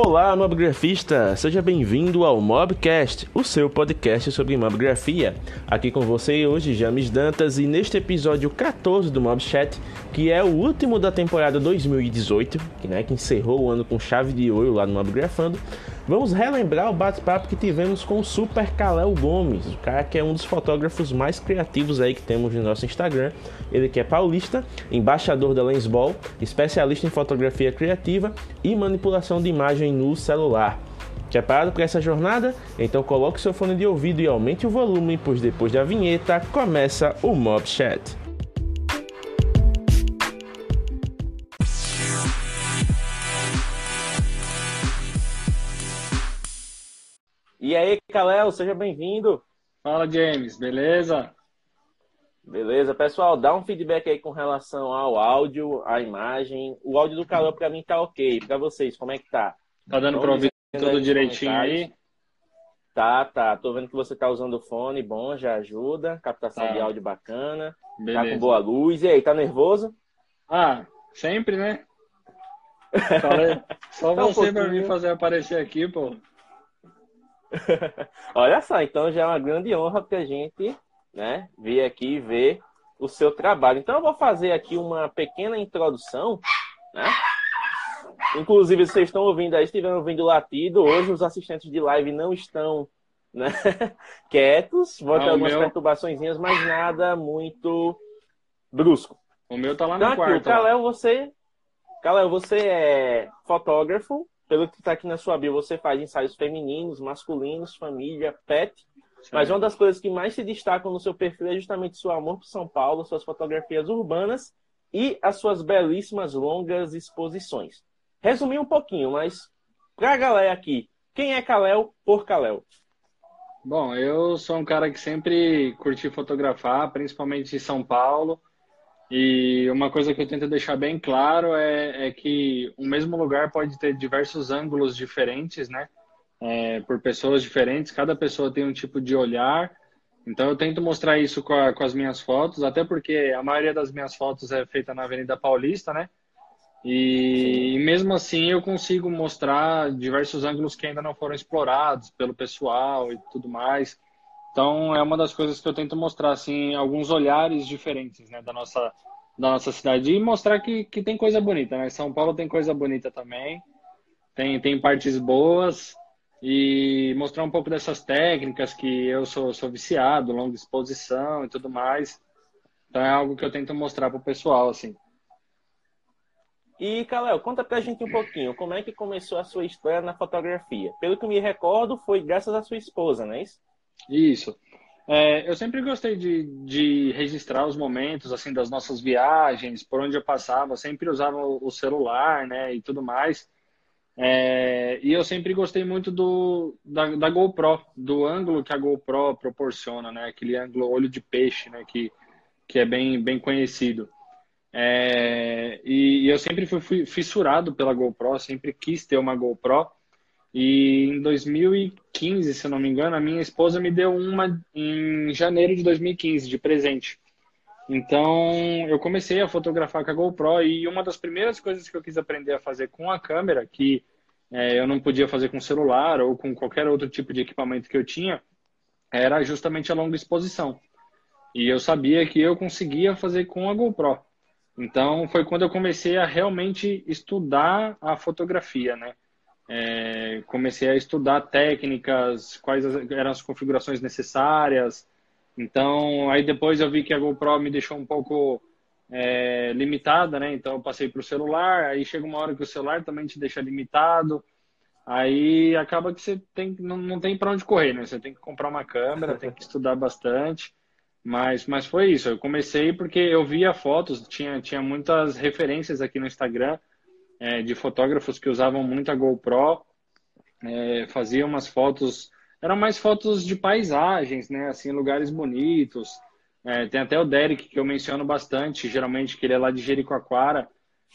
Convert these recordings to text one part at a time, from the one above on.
Olá, mobgrafista! Seja bem-vindo ao Mobcast, o seu podcast sobre mobgrafia. Aqui com você hoje, James Dantas, e neste episódio 14 do Mobchat, que é o último da temporada 2018, que, né, que encerrou o ano com chave de ouro lá no Mobgrafando, vamos relembrar o bate-papo que tivemos com o Super Kalel Gomes, o cara que é um dos fotógrafos mais criativos aí que temos no nosso Instagram. Ele que é paulista, embaixador da Lensball, especialista em fotografia criativa e manipulação de imagem no celular. Preparado para essa jornada? Então coloque seu fone de ouvido e aumente o volume, pois depois da vinheta começa o Mob Chat. E aí, Kalel, seja bem-vindo. Fala, James, beleza? Beleza, pessoal, dá um feedback aí com relação ao áudio, à imagem. O áudio do Kalel para mim tá ok. Para vocês, como é que tá? Tá dando para ouvir tudo direitinho aí? Tá, tá. Tô vendo que você tá usando o fone, bom, já ajuda. Captação tá. de áudio bacana. Beleza. Tá com boa luz. E aí, tá nervoso? Ah, sempre, né? Só tá você um pra mim fazer aparecer aqui, pô. Olha só, então já é uma grande honra pra gente, né, vir aqui ver o seu trabalho. Então eu vou fazer aqui uma pequena introdução, né? Inclusive, vocês estão ouvindo aí, estiveram ouvindo o latido. Hoje os assistentes de live não estão né, quietos. Vão ter algumas meu... perturbações, mas nada muito brusco. O meu tá lá no então, quarto. Aqui, Kalel, você. Kalel, você é fotógrafo. Pelo que está aqui na sua bio, você faz ensaios femininos, masculinos, família, pet. Sim. Mas uma das coisas que mais se destacam no seu perfil é justamente seu amor por São Paulo, suas fotografias urbanas e as suas belíssimas longas exposições resumir um pouquinho, mas para a galera aqui, quem é Kalel por Kalel? Bom, eu sou um cara que sempre curti fotografar, principalmente em São Paulo. E uma coisa que eu tento deixar bem claro é, é que o mesmo lugar pode ter diversos ângulos diferentes, né? É, por pessoas diferentes, cada pessoa tem um tipo de olhar. Então eu tento mostrar isso com, a, com as minhas fotos, até porque a maioria das minhas fotos é feita na Avenida Paulista, né? E, e, mesmo assim eu consigo mostrar diversos ângulos que ainda não foram explorados pelo pessoal e tudo mais. Então é uma das coisas que eu tento mostrar assim alguns olhares diferentes, né, da nossa da nossa cidade e mostrar que, que tem coisa bonita, né? São Paulo tem coisa bonita também. Tem tem partes boas e mostrar um pouco dessas técnicas que eu sou sou viciado, longa exposição e tudo mais. Então é algo que eu tento mostrar para o pessoal assim. E, Kalel, conta pra gente um pouquinho, como é que começou a sua história na fotografia? Pelo que me recordo, foi graças à sua esposa, não é isso? Isso. É, eu sempre gostei de, de registrar os momentos, assim, das nossas viagens, por onde eu passava, sempre usava o celular, né, e tudo mais. É, e eu sempre gostei muito do, da, da, GoPro, do ângulo que a GoPro proporciona, né, aquele ângulo olho de peixe, né, que, que é bem, bem conhecido. É, e, e, eu sempre fui fissurado pela GoPro, sempre quis ter uma GoPro. E em 2015, se não me engano, a minha esposa me deu uma em janeiro de 2015 de presente. Então eu comecei a fotografar com a GoPro e uma das primeiras coisas que eu quis aprender a fazer com a câmera, que é, eu não podia fazer com celular ou com qualquer outro tipo de equipamento que eu tinha, era justamente a longa exposição. E eu sabia que eu conseguia fazer com a GoPro. Então, foi quando eu comecei a realmente estudar a fotografia, né? É, comecei a estudar técnicas, quais eram as configurações necessárias. Então, aí depois eu vi que a GoPro me deixou um pouco é, limitada, né? Então, eu passei para o celular. Aí chega uma hora que o celular também te deixa limitado. Aí acaba que você tem, não, não tem para onde correr, né? Você tem que comprar uma câmera, tem que estudar bastante. Mas, mas foi isso. Eu comecei porque eu via fotos, tinha, tinha muitas referências aqui no Instagram é, de fotógrafos que usavam muito a GoPro, é, faziam umas fotos, eram mais fotos de paisagens, né? Assim, lugares bonitos. É, tem até o Derek que eu menciono bastante, geralmente que ele é lá de Jericoacoara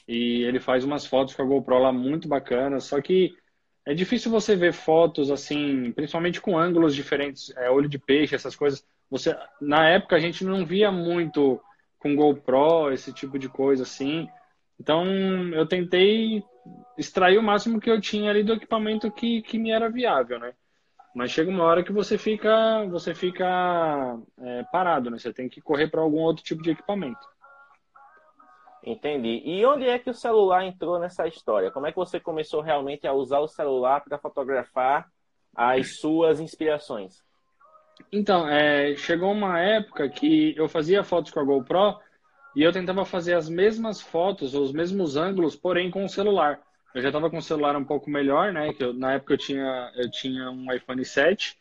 e ele faz umas fotos com a GoPro lá muito bacanas. Só que é difícil você ver fotos assim, principalmente com ângulos diferentes, é, olho de peixe, essas coisas você, na época a gente não via muito com GoPro, esse tipo de coisa assim. Então, eu tentei extrair o máximo que eu tinha ali do equipamento que, que me era viável, né? Mas chega uma hora que você fica, você fica é, parado, né? Você tem que correr para algum outro tipo de equipamento. Entendi. E onde é que o celular entrou nessa história? Como é que você começou realmente a usar o celular para fotografar as suas inspirações? Então, é, chegou uma época que eu fazia fotos com a GoPro e eu tentava fazer as mesmas fotos ou os mesmos ângulos, porém com o celular. Eu já estava com o celular um pouco melhor, né? Que eu, na época eu tinha, eu tinha um iPhone 7.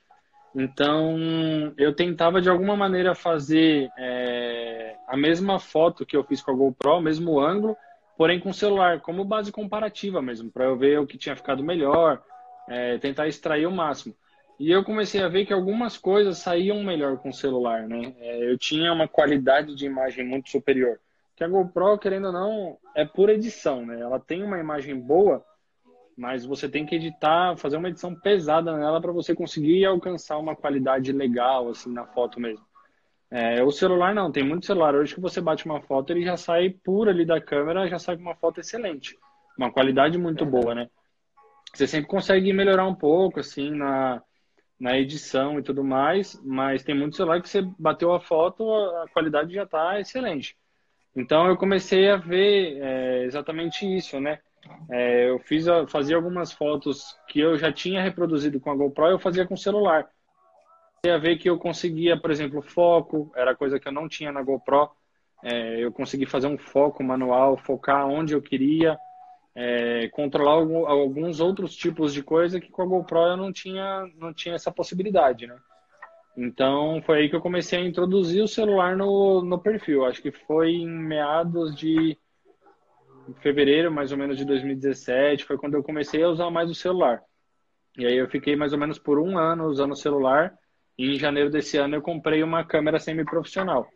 Então, eu tentava de alguma maneira fazer é, a mesma foto que eu fiz com a GoPro, mesmo ângulo, porém com o celular, como base comparativa mesmo, para eu ver o que tinha ficado melhor, é, tentar extrair o máximo. E eu comecei a ver que algumas coisas saíam melhor com o celular, né? É, eu tinha uma qualidade de imagem muito superior. Que a GoPro, querendo ou não, é pura edição, né? Ela tem uma imagem boa, mas você tem que editar, fazer uma edição pesada nela para você conseguir alcançar uma qualidade legal, assim, na foto mesmo. É, o celular não, tem muito celular hoje que você bate uma foto, ele já sai pura ali da câmera, já sai com uma foto excelente. Uma qualidade muito boa, né? Você sempre consegue melhorar um pouco, assim, na, na edição e tudo mais, mas tem muito celular que você bateu a foto, a qualidade já está excelente. Então eu comecei a ver é, exatamente isso, né? É, eu fiz, fazia algumas fotos que eu já tinha reproduzido com a GoPro, eu fazia com celular. Comecei a ver que eu conseguia, por exemplo, foco, era coisa que eu não tinha na GoPro. É, eu consegui fazer um foco manual, focar onde eu queria é, controlar alguns outros tipos de coisa que com a GoPro eu não tinha, não tinha essa possibilidade, né? Então foi aí que eu comecei a introduzir o celular no, no perfil. Acho que foi em meados de fevereiro, mais ou menos de 2017, foi quando eu comecei a usar mais o celular. E aí eu fiquei mais ou menos por um ano usando o celular. E em janeiro desse ano eu comprei uma câmera semi-profissional.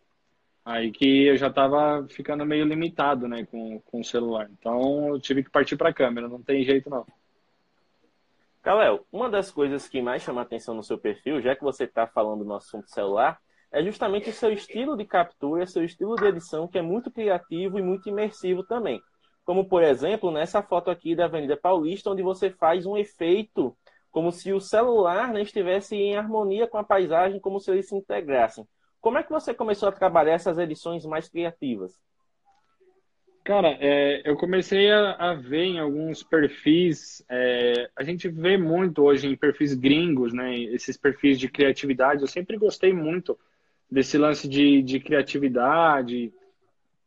Aí que eu já estava ficando meio limitado, né, com, com o celular. Então eu tive que partir para a câmera, não tem jeito não. Galéo, uma das coisas que mais chama atenção no seu perfil, já que você está falando no assunto celular, é justamente o seu estilo de captura, seu estilo de edição, que é muito criativo e muito imersivo também. Como, por exemplo, nessa foto aqui da Avenida Paulista, onde você faz um efeito como se o celular né, estivesse em harmonia com a paisagem, como se eles se integrassem. Como é que você começou a trabalhar essas edições mais criativas? Cara, é, eu comecei a, a, ver em alguns perfis, é, a gente vê muito hoje em perfis gringos, né? Esses perfis de criatividade. Eu sempre gostei muito desse lance de, de criatividade,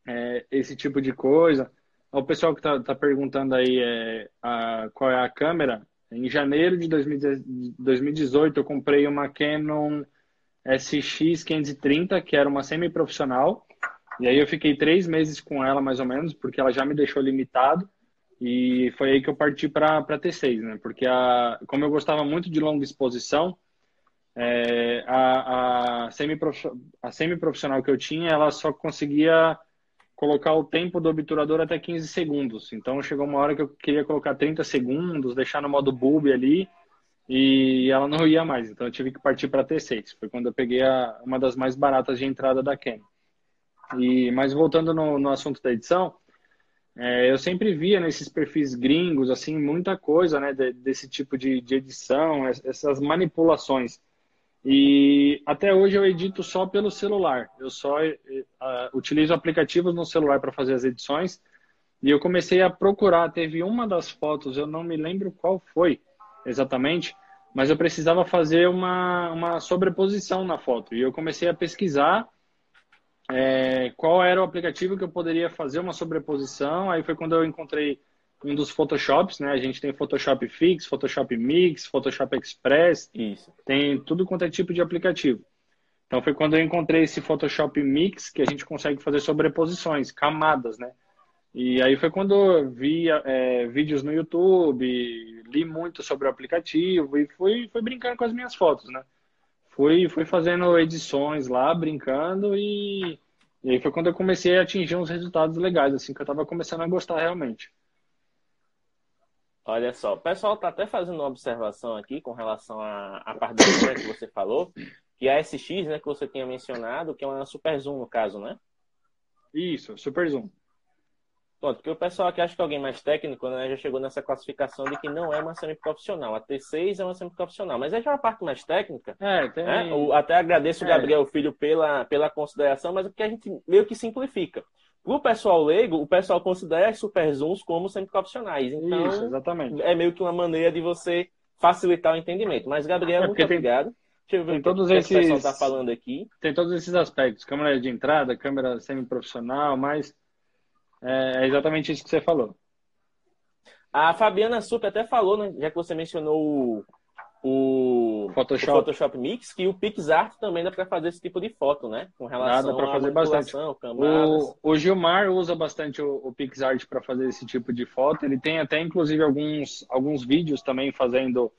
é, esse tipo de coisa. O pessoal que está tá perguntando aí é, a, qual é a câmera. Em janeiro de 2018, eu comprei uma Canon SX530, que era uma semi-profissional. E aí eu fiquei três meses com ela, mais ou menos, porque ela já me deixou limitado. E foi aí que eu parti para T6, né? Porque a, como eu gostava muito de longa exposição, é, a, a semi-profissional semi que eu tinha, ela só conseguia colocar o tempo do obturador até 15 segundos. Então chegou uma hora que eu queria colocar 30 segundos, deixar no modo bulb ali e ela não ia mais. Então eu tive que partir para T6. Foi quando eu peguei a, uma das mais baratas de entrada da Canon. E mas voltando no, no assunto da edição, é, eu sempre via nesses perfis gringos assim muita coisa, né, de, desse tipo de, de edição, essas manipulações. E até hoje eu edito só pelo celular. Eu só uh, utilizo aplicativos no celular para fazer as edições. E eu comecei a procurar. Teve uma das fotos, eu não me lembro qual foi exatamente, mas eu precisava fazer uma, uma sobreposição na foto. E eu comecei a pesquisar é, qual era o aplicativo que eu poderia fazer uma sobreposição. Aí foi quando eu encontrei um dos Photoshops, né? A gente tem Photoshop Fix, Photoshop Mix, Photoshop Express. Isso. Tem tudo quanto é tipo de aplicativo. Então foi quando eu encontrei esse Photoshop Mix que a gente consegue fazer sobreposições, camadas, né? E aí foi quando eu vi é, vídeos no YouTube, li muito sobre o aplicativo e fui, fui brincando com as minhas fotos, né? Fui, fui fazendo edições lá, brincando e, e aí foi quando eu comecei a atingir uns resultados legais, assim, que eu tava começando a gostar realmente. Olha só, o pessoal tá até fazendo uma observação aqui com relação à, parte da que você falou, que a SX, né, que você tinha mencionado, que é uma Super Zoom no caso, né? Isso, Super Zoom. Pronto, porque o pessoal aqui acha que alguém mais técnico né, já chegou nessa classificação de que não é uma semiprofissional. A T6 é uma semiprofissional, mas é já uma parte mais técnica. É, tem... né? O, até agradeço o é. Gabriel Filho pela, pela consideração, mas é porque a gente meio que simplifica. Para o pessoal leigo, o pessoal considera as super zooms como semiprofissionais. Então, Isso, exatamente. é meio que uma maneira de você facilitar o entendimento. Mas, Gabriel, é muito tem... obrigado. Deixa eu ver tem todos o que esses... o pessoal está falando aqui. Tem todos esses aspectos. Câmera de entrada, câmera semiprofissional, mas é exatamente isso que você falou. A Fabiana Super até falou, né, já que você mencionou o, o, Photoshop. o Photoshop Mix, que o PixArt também dá para fazer esse tipo de foto, né? Com relação dá para fazer bastante. O, o, Gilmar usa bastante o, o PixArt para fazer esse tipo de foto. Ele tem até, inclusive, alguns, alguns vídeos também fazendo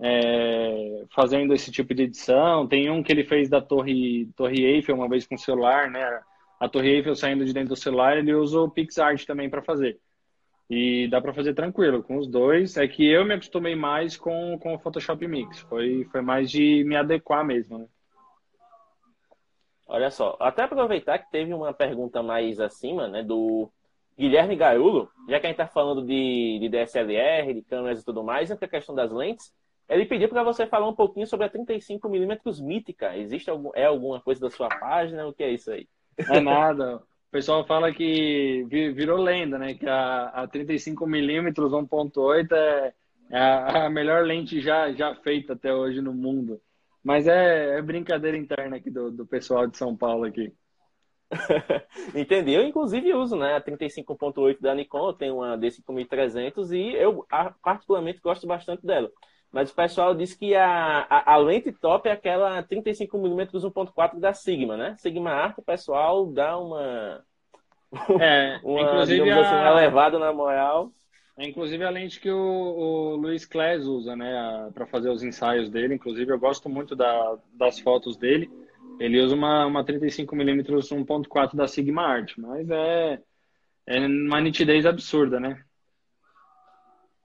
é, fazendo esse tipo de edição. Tem um que ele fez da Torre, Torre Eiffel uma vez com o celular, né? A Torre Eiffel saindo de dentro do celular, ele usa o PixArt também para fazer. E dá para fazer tranquilo com os dois. É que eu me acostumei mais com, com o Photoshop Mix. Foi, foi mais de me adequar mesmo, né? Olha só, até aproveitar que teve uma pergunta mais acima, né, do Guilherme Gaiulo, já que a gente está falando de, de DSLR, de câmeras e tudo mais, entre a questão das lentes, ele pediu para você falar um pouquinho sobre a 35mm mítica. Existe algum, é alguma coisa da sua página? O que é isso aí? É nada. O pessoal fala que virou lenda, né? Que a, a 35mm 1.8 é, é a, melhor lente já, já feita até hoje no mundo. Mas é, é brincadeira interna aqui do, do pessoal de São Paulo aqui. Entendi. Eu, inclusive, uso né, a 35.8 da Nikon, eu tenho uma D5300 e eu particularmente gosto bastante dela. Mas o pessoal diz que a, a, a lente top é aquela 35mm 1.4 da Sigma, né? Sigma Art, o pessoal dá uma. É, uma, inclusive a... assim, uma elevada na moral. É, inclusive a lente que o, o Luiz Claes usa, né, para fazer os ensaios dele. Inclusive, eu gosto muito da, das fotos dele. Ele usa uma, uma 35mm 1.4 da Sigma Art, mas é, é uma nitidez absurda, né?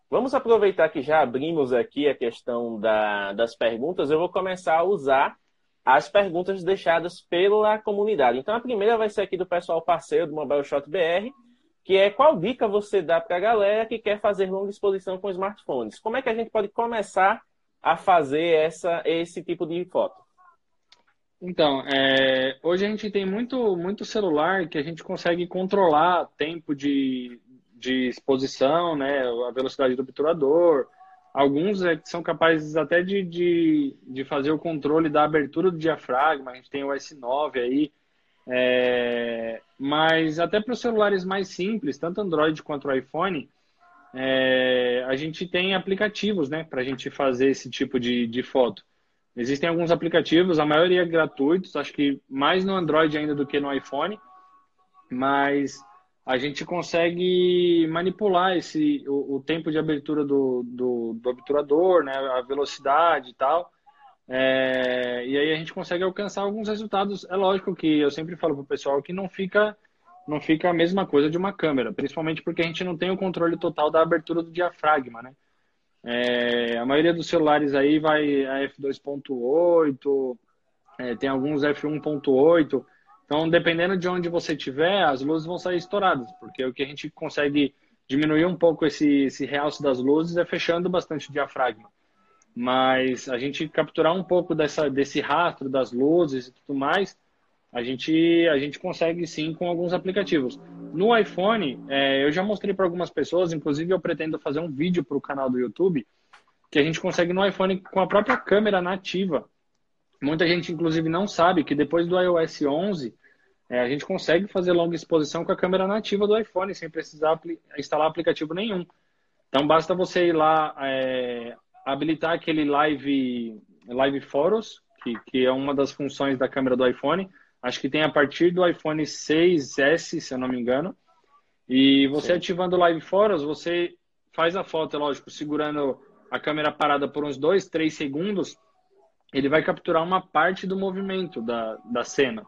Vamos aproveitar que já abrimos aqui a questão da, das perguntas. Eu vou começar a usar as perguntas deixadas pela comunidade. Então, a primeira vai ser aqui do pessoal parceiro do Mobile Shot BR, que é qual dica você dá para a galera que quer fazer longa exposição com smartphones? Como é que a gente pode começar a fazer essa, esse tipo de foto? Então, é, hoje a gente tem muito, muito celular que a gente consegue controlar tempo de, de exposição, né, a velocidade do obturador. Alguns é, são capazes até de, de, de, fazer o controle da abertura do diafragma. A gente tem o S9 aí. É, mas até para os celulares mais simples, tanto Android quanto iPhone, é, a gente tem aplicativos né, para a gente fazer esse tipo de, de foto. Existem alguns aplicativos, a maioria gratuitos, acho que mais no Android ainda do que no iPhone, mas a gente consegue manipular esse, o, o tempo de abertura do, do, do, obturador, né, a velocidade e tal. É, e aí a gente consegue alcançar alguns resultados. É lógico que eu sempre falo para o pessoal que não fica, não fica a mesma coisa de uma câmera, principalmente porque a gente não tem o controle total da abertura do diafragma, né? É, a maioria dos celulares aí vai a f2.8, é, tem alguns f1.8, então, dependendo de onde você estiver, as luzes vão sair estouradas, porque o que a gente consegue diminuir um pouco esse, esse realce das luzes é fechando bastante o diafragma. Mas a gente capturar um pouco dessa, desse rastro das luzes e tudo mais, a gente, a gente consegue sim com alguns aplicativos. No iPhone, é, eu já mostrei para algumas pessoas, inclusive eu pretendo fazer um vídeo para o canal do YouTube, que a gente consegue no iPhone com a própria câmera nativa. Muita gente, inclusive, não sabe que depois do iOS 11, é, a gente consegue fazer longa exposição com a câmera nativa do iPhone, sem precisar apli instalar aplicativo nenhum. Então, basta você ir lá, é, habilitar aquele Live, live Photos, que, que é uma das funções da câmera do iPhone. Acho que tem a partir do iPhone 6S, se eu não me engano. E você Sim. ativando o Live Photos, você faz a foto, é lógico, segurando a câmera parada por uns 2, 3 segundos, ele vai capturar uma parte do movimento da, da cena.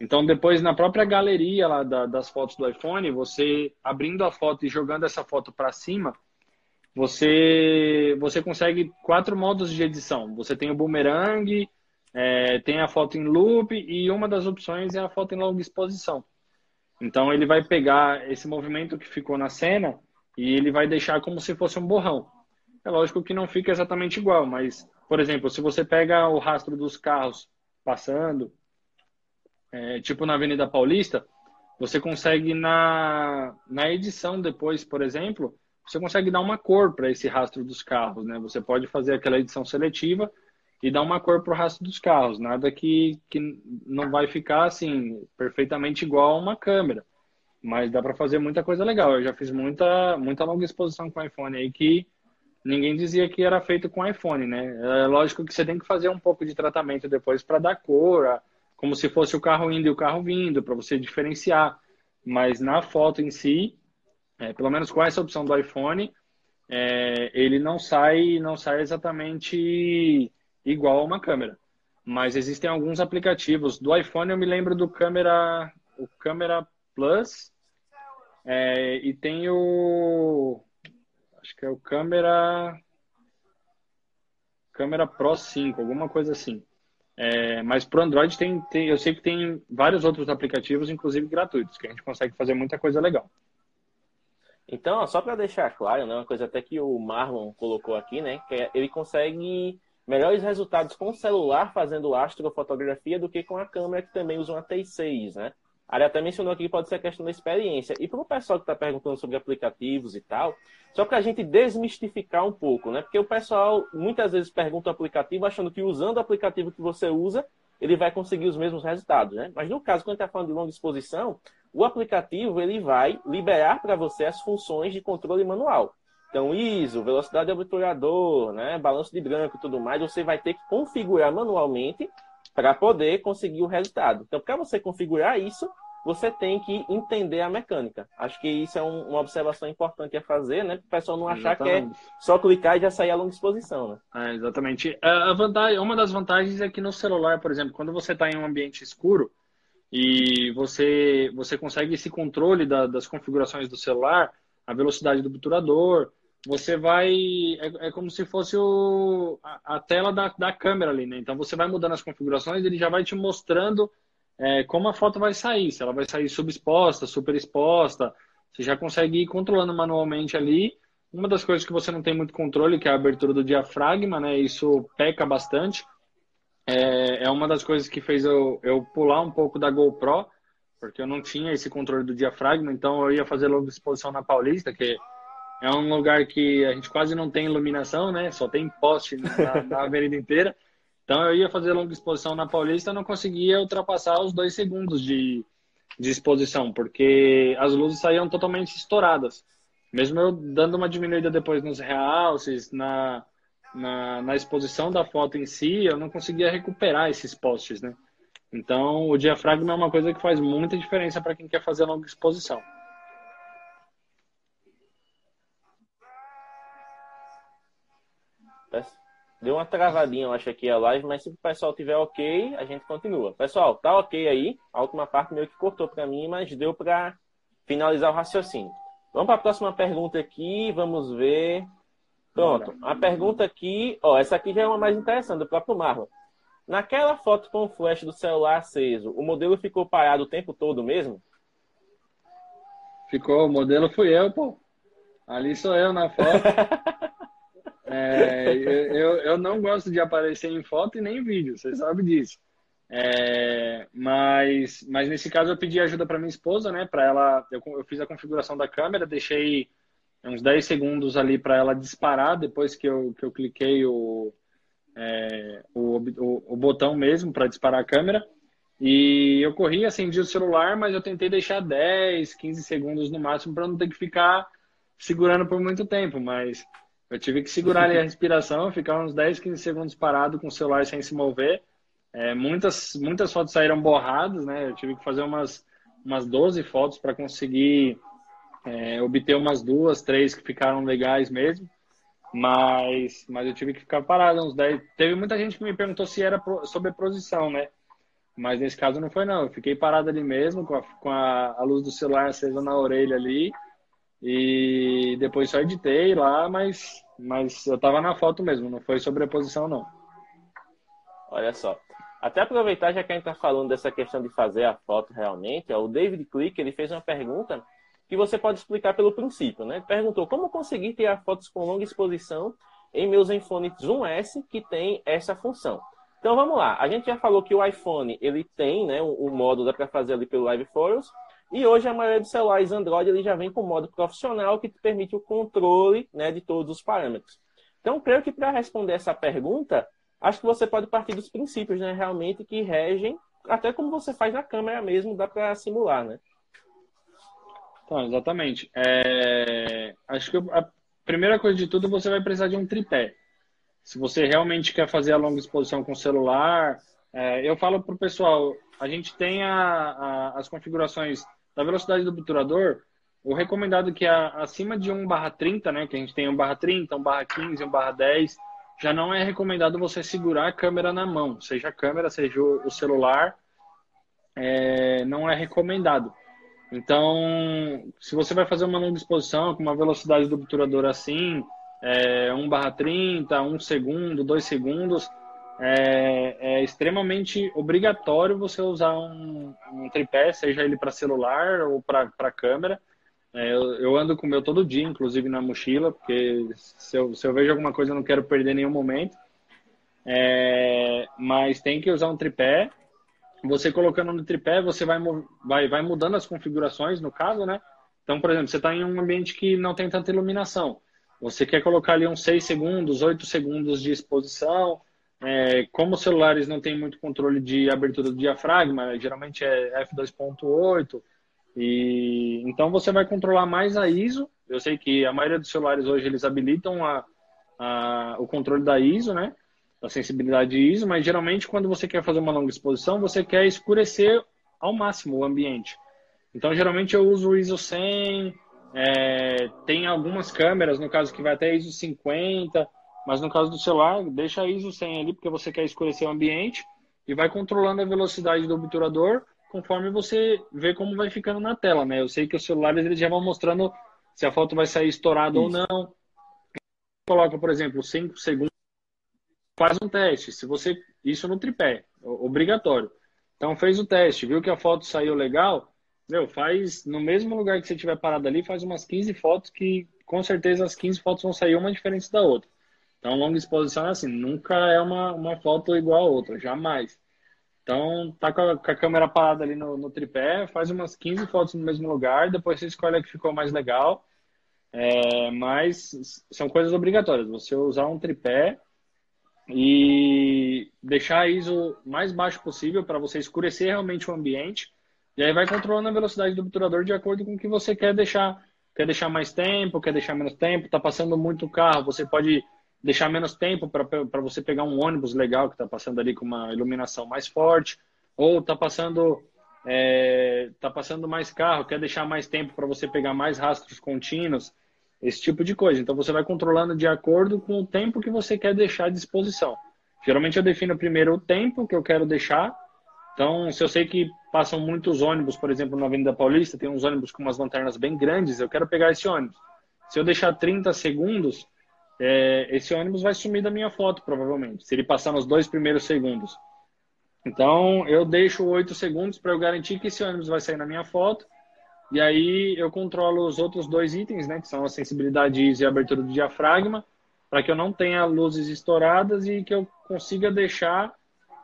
Então, depois, na própria galeria lá da, das fotos do iPhone, você abrindo a foto e jogando essa foto para cima, você, você consegue quatro modos de edição. Você tem o boomerang, é, tem a foto em loop e uma das opções é a foto em longa exposição. Então ele vai pegar esse movimento que ficou na cena e ele vai deixar como se fosse um borrão. É lógico que não fica exatamente igual, mas, por exemplo, se você pega o rastro dos carros passando, é, tipo na Avenida Paulista, você consegue na, na edição depois, por exemplo, você consegue dar uma cor para esse rastro dos carros, né? Você pode fazer aquela edição seletiva e dar uma cor para o rastro dos carros, nada que, que não vai ficar assim perfeitamente igual a uma câmera, mas dá para fazer muita coisa legal. Eu já fiz muita muita longa exposição com iPhone aí que ninguém dizia que era feito com iPhone, né? É lógico que você tem que fazer um pouco de tratamento depois para dar cor, como se fosse o carro indo e o carro vindo, para você diferenciar. Mas na foto em si, é, pelo menos com essa opção do iPhone, é, ele não sai, não sai exatamente igual a uma câmera. Mas existem alguns aplicativos. Do iPhone eu me lembro do câmera, o câmera Plus é, e tem o acho que é o câmera câmera Pro 5, alguma coisa assim. É, mas para o Android tem, tem, eu sei que tem vários outros aplicativos, inclusive gratuitos, que a gente consegue fazer muita coisa legal. Então, só para deixar claro, né, uma coisa até que o Marlon colocou aqui, né, que é, ele consegue melhores resultados com o celular fazendo astrofotografia do que com a câmera que também usa uma T6, né? A área até mencionou aqui que pode ser questão da experiência. E para o pessoal que está perguntando sobre aplicativos e tal, só para a gente desmistificar um pouco, né? Porque o pessoal muitas vezes pergunta o aplicativo achando que usando o aplicativo que você usa, ele vai conseguir os mesmos resultados, né? Mas no caso, quando está falando de longa exposição, o aplicativo ele vai liberar para você as funções de controle manual. Então, ISO, velocidade de obturador, né, balanço de branco e tudo mais, você vai ter que configurar manualmente para poder conseguir o resultado. Então, para você configurar isso, você tem que entender a mecânica. Acho que isso é um, uma observação importante a fazer, né? Para o pessoal não achar exatamente. que é só clicar e já sair a longa exposição, né? É, exatamente. A vantagem, uma das vantagens é que no celular, por exemplo, quando você está em um ambiente escuro e você, você consegue esse controle da, das configurações do celular, a velocidade do obturador, você vai. É, é como se fosse o, a, a, tela da, da câmera ali, né? Então você vai mudando as configurações, ele já vai te mostrando é, como a foto vai sair, se ela vai sair subexposta, super exposta. Você já consegue ir controlando manualmente ali. Uma das coisas que você não tem muito controle, que é a abertura do diafragma, né? Isso peca bastante. É, é uma das coisas que fez eu, eu pular um pouco da GoPro, porque eu não tinha esse controle do diafragma, então eu ia fazer longa exposição na Paulista, que é um lugar que a gente quase não tem iluminação, né? Só tem poste na, na avenida inteira. Então eu ia fazer longa exposição na Paulista, não conseguia ultrapassar os dois segundos de, de exposição, porque as luzes saíam totalmente estouradas. Mesmo eu dando uma diminuída depois nos realces, na, na, na exposição da foto em si, eu não conseguia recuperar esses postes, né? Então o diafragma é uma coisa que faz muita diferença para quem quer fazer longa exposição. Deu uma travadinha, eu acho, aqui a live, mas se o pessoal tiver ok, a gente continua. Pessoal, tá ok aí? A última parte meio que cortou para mim, mas deu para finalizar o raciocínio. Vamos para a próxima pergunta aqui, vamos ver. Pronto, a pergunta aqui, ó, essa aqui já é uma mais interessante, do próprio Marlon. Naquela foto com o flash do celular aceso, o modelo ficou parado o tempo todo mesmo? Ficou, o modelo fui eu, pô. Ali sou eu na foto. É, eu, eu não gosto de aparecer em foto e nem em vídeo, você sabe disso. É, mas, mas nesse caso eu pedi ajuda para minha esposa, né? Para ela, eu, eu, fiz a configuração da câmera, deixei uns 10 segundos ali para ela disparar depois que eu, que eu cliquei o, é, o, o, o, botão mesmo para disparar a câmera. E eu corri, acendi o celular, mas eu tentei deixar 10, 15 segundos no máximo para não ter que ficar segurando por muito tempo. Mas eu tive que segurar ali a respiração, ficar uns 10, 15 segundos parado com o celular sem se mover. É, muitas, muitas fotos saíram borradas, né? Eu tive que fazer umas, umas 12 fotos para conseguir é, obter umas duas, três que ficaram legais mesmo. Mas, mas eu tive que ficar parado uns 10. Teve muita gente que me perguntou se era sobre a posição, né? Mas nesse caso não foi, não. Eu fiquei parado ali mesmo, com a, com a, a luz do celular acesa na orelha ali e depois só editei lá, mas, mas eu tava na foto mesmo, não foi sobreposição não. Olha só. Até aproveitar, já que a gente está falando dessa questão de fazer a foto realmente, ó, o David Click ele fez uma pergunta que você pode explicar pelo princípio. Né? Perguntou como conseguir tirar fotos com longa exposição em meus iPhone 1S que tem essa função. Então vamos lá, a gente já falou que o iPhone ele tem né, o, o modo dá para fazer ali pelo Live Photos e hoje a maioria dos celulares Android ele já vem com modo profissional que te permite o controle né, de todos os parâmetros. Então creio que para responder essa pergunta acho que você pode partir dos princípios, né, realmente que regem, até como você faz na câmera mesmo, dá para simular, né? Então, exatamente. É... Acho que a primeira coisa de tudo, você vai precisar de um tripé. Se você realmente quer fazer a longa exposição com o celular, é... eu falo para o pessoal, a gente tem a, a, as configurações da velocidade do obturador, o recomendado é que acima de 1 barra 30, né, que a gente tem 1 barra 30, 1 barra 15, 1 barra 10, já não é recomendado você segurar a câmera na mão, seja a câmera, seja o celular, é, não é recomendado. Então, se você vai fazer uma longa exposição com uma velocidade do obturador assim, é, 1 barra 30, 1 segundo, 2 segundos, é, é, extremamente obrigatório você usar um, um tripé, seja ele para celular ou para câmera, é, eu, eu, ando com o meu todo dia, inclusive na mochila, porque se eu, se eu vejo alguma coisa eu não quero perder nenhum momento. É, mas tem que usar um tripé. Você colocando no tripé, você vai, vai, vai mudando as configurações, no caso, né? Então, por exemplo, você está em um ambiente que não tem tanta iluminação. Você quer colocar ali uns 6 segundos, 8 segundos de exposição. É, como os celulares não têm muito controle de abertura do diafragma, geralmente é f2.8 e então você vai controlar mais a ISO. Eu sei que a maioria dos celulares hoje eles habilitam a, a, o controle da ISO, né? Da sensibilidade ISO, mas geralmente quando você quer fazer uma longa exposição, você quer escurecer ao máximo o ambiente. Então geralmente eu uso o ISO 100, é, tem algumas câmeras, no caso que vai até ISO 50, mas no caso do celular, deixa a ISO 100 ali porque você quer escurecer o ambiente e vai controlando a velocidade do obturador conforme você vê como vai ficando na tela, né? Eu sei que os celulares eles já vão mostrando se a foto vai sair estourada ou não. Coloca, por exemplo, 5 segundos, faz um teste. Se você isso no tripé, obrigatório. Então fez o teste, viu que a foto saiu legal, meu, faz no mesmo lugar que você tiver parado ali, faz umas 15 fotos que com certeza as 15 fotos vão sair uma diferente da outra. Então longa exposição é assim, nunca é uma, uma foto igual a outra, jamais. Então, tá com a, com a câmera parada ali no, no, tripé, faz umas 15 fotos no mesmo lugar, depois você escolhe a que ficou mais legal. É, mas são coisas obrigatórias. Você usar um tripé e deixar a ISO mais baixo possível para você escurecer realmente o ambiente. E aí vai controlando a velocidade do obturador de acordo com o que você quer deixar. Quer deixar mais tempo, quer deixar menos tempo, tá passando muito carro, você pode deixar menos tempo para você pegar um ônibus legal que está passando ali com uma iluminação mais forte, ou está passando é, tá passando mais carro, quer deixar mais tempo para você pegar mais rastros contínuos, esse tipo de coisa. Então você vai controlando de acordo com o tempo que você quer deixar à disposição. Geralmente eu defino primeiro o tempo que eu quero deixar. Então, se eu sei que passam muitos ônibus, por exemplo, na Avenida Paulista, tem uns ônibus com umas lanternas bem grandes, eu quero pegar esse ônibus. Se eu deixar 30 segundos, é, esse ônibus vai sumir da minha foto, provavelmente, se ele passar nos dois primeiros segundos. Então, eu deixo oito segundos para eu garantir que esse ônibus vai sair na minha foto. E aí eu controlo os outros dois itens, né, que são a sensibilidade e a abertura do diafragma, para que eu não tenha luzes estouradas e que eu consiga deixar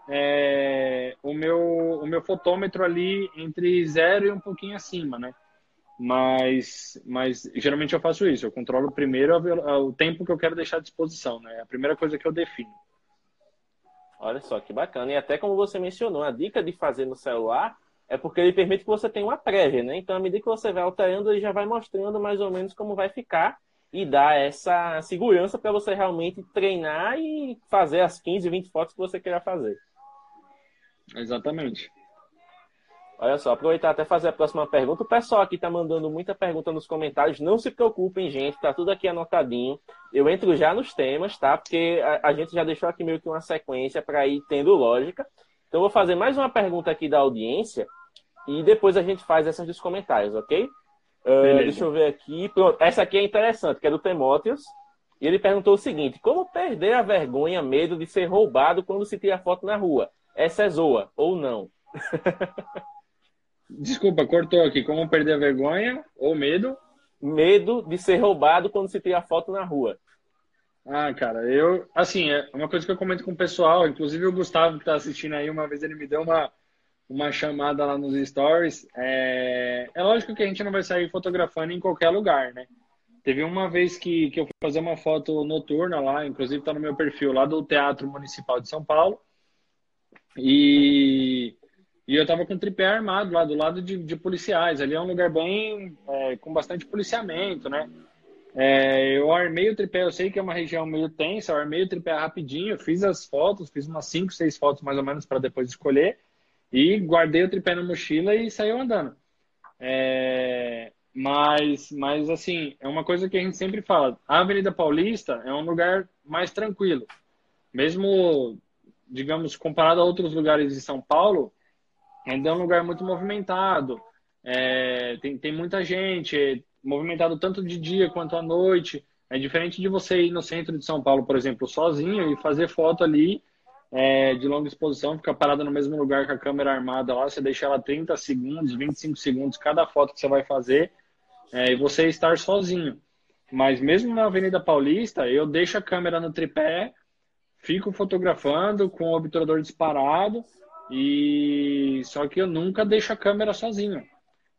é, o, meu, o meu fotômetro ali entre zero e um pouquinho acima, né? Mas, mas geralmente eu faço isso. Eu controlo primeiro o tempo que eu quero deixar à disposição, né? É a primeira coisa que eu defino. Olha só que bacana. E até como você mencionou, a dica de fazer no celular é porque ele permite que você tenha uma prévia, né? Então, à medida que você vai alterando, ele já vai mostrando mais ou menos como vai ficar e dá essa segurança para você realmente treinar e fazer as 15, 20 fotos que você queira fazer. Exatamente. Olha só, aproveitar até fazer a próxima pergunta. O pessoal aqui está mandando muita pergunta nos comentários. Não se preocupem, gente, tá tudo aqui anotadinho. Eu entro já nos temas, tá? Porque a, a gente já deixou aqui meio que uma sequência para ir tendo lógica. Então, eu vou fazer mais uma pergunta aqui da audiência e depois a gente faz essas dos comentários, ok? Uh, deixa eu ver aqui. Pronto, essa aqui é interessante, que é do Temóteos. E ele perguntou o seguinte: como perder a vergonha, medo de ser roubado quando se tira foto na rua? essa é zoa ou não? Desculpa, cortou aqui. Como perder a vergonha ou medo? Medo de ser roubado quando se tira foto na rua. Ah, cara, eu, assim, é uma coisa que eu comento com o pessoal, inclusive o Gustavo que tá assistindo aí, uma vez ele me deu uma, uma chamada lá nos stories. É, é lógico que a gente não vai sair fotografando em qualquer lugar, né? Teve uma vez que, que eu fui fazer uma foto noturna lá, inclusive tá no meu perfil, lá do Teatro Municipal de São Paulo. E, e eu tava com tripé armado lá do lado de, de policiais. Ali é um lugar bem é, com bastante policiamento, né? É, eu armei o tripé, eu sei que é uma região meio tensa, eu armei o tripé rapidinho, fiz as fotos, fiz umas 5, 6 fotos mais ou menos para depois escolher e guardei o tripé na mochila e saiu andando. É, mas, mas assim, é uma coisa que a gente sempre fala, a Avenida Paulista é um lugar mais tranquilo. Mesmo, digamos, comparado a outros lugares de São Paulo, ainda é um lugar muito movimentado, é, tem, tem muita gente, movimentado tanto de dia quanto à noite. É diferente de você ir no centro de São Paulo, por exemplo, sozinho e fazer foto ali é, de longa exposição, ficar parada no mesmo lugar com a câmera armada lá, você deixa ela 30 segundos, 25 segundos cada foto que você vai fazer é, e você estar sozinho. Mas mesmo na Avenida Paulista, eu deixo a câmera no tripé, fico fotografando com o obturador disparado e só que eu nunca deixo a câmera sozinho.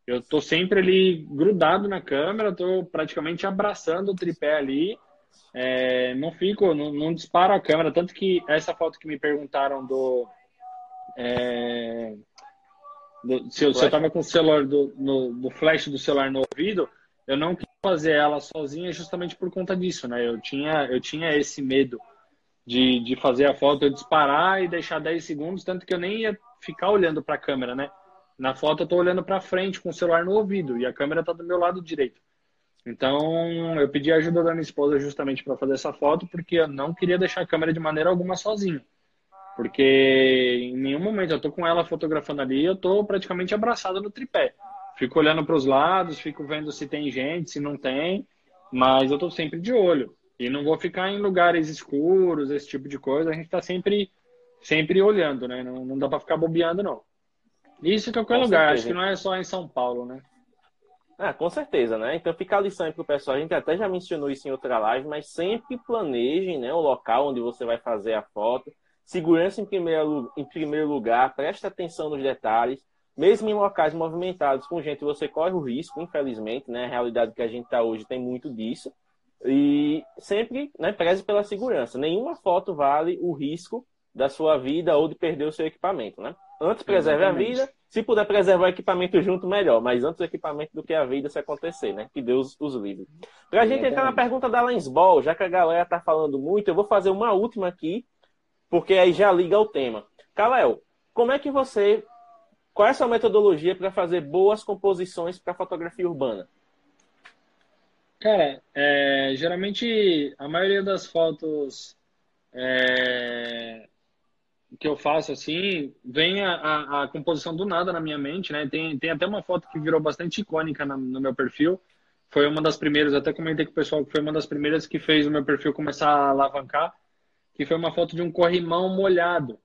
Eu tô sempre ali grudado na câmera, tô praticamente abraçando o tripé ali. É, não fico, não, não, disparo a câmera. Tanto que essa foto que me perguntaram do. É, do se, eu, se, eu, tava com o celular do, no, do flash do celular no ouvido, eu não quis fazer ela sozinha justamente por conta disso, né? Eu tinha, eu tinha esse medo de, de fazer a foto, eu disparar e deixar 10 segundos, tanto que eu nem ia ficar olhando para a câmera, né? Na foto eu estou olhando para frente com o celular no ouvido e a câmera está do meu lado direito. Então eu pedi a ajuda da minha esposa justamente para fazer essa foto porque eu não queria deixar a câmera de maneira alguma sozinho. Porque em nenhum momento eu estou com ela fotografando ali, eu estou praticamente abraçado no tripé. Fico olhando para os lados, fico vendo se tem gente, se não tem, mas eu estou sempre de olho. E não vou ficar em lugares escuros, esse tipo de coisa. A gente está sempre, sempre olhando, né? Não, não dá para ficar bobeando, não. Isso em qualquer com lugar, certeza. acho que não é só em São Paulo, né? Ah, com certeza, né? Então fica a lição aí pro pessoal. A gente até já mencionou isso em outra live, mas sempre planejem né, o local onde você vai fazer a foto. Segurança em primeiro, em primeiro lugar, preste atenção nos detalhes. Mesmo em locais movimentados com gente, você corre o risco, infelizmente, né? A realidade que a gente está hoje tem muito disso. E sempre né, preze pela segurança. Nenhuma foto vale o risco da sua vida ou de perder o seu equipamento, né? Antes preserve Exatamente. a vida. Se puder preservar o equipamento junto, melhor. Mas antes o equipamento do que a vida se acontecer, né? Que Deus os livre. Para a gente entrar na pergunta da Lensball, já que a galera tá falando muito, eu vou fazer uma última aqui, porque aí já liga ao tema. Kalel, como é que você. Qual é a sua metodologia para fazer boas composições para fotografia urbana? Cara, é, geralmente a maioria das fotos é, que eu faço assim, vem a, a, a, composição do nada na minha mente, né? Tem, tem até uma foto que virou bastante icônica no, no meu perfil. Foi uma das primeiras, até comentei com o pessoal que foi uma das primeiras que fez o meu perfil começar a alavancar, que foi uma foto de um corrimão molhado.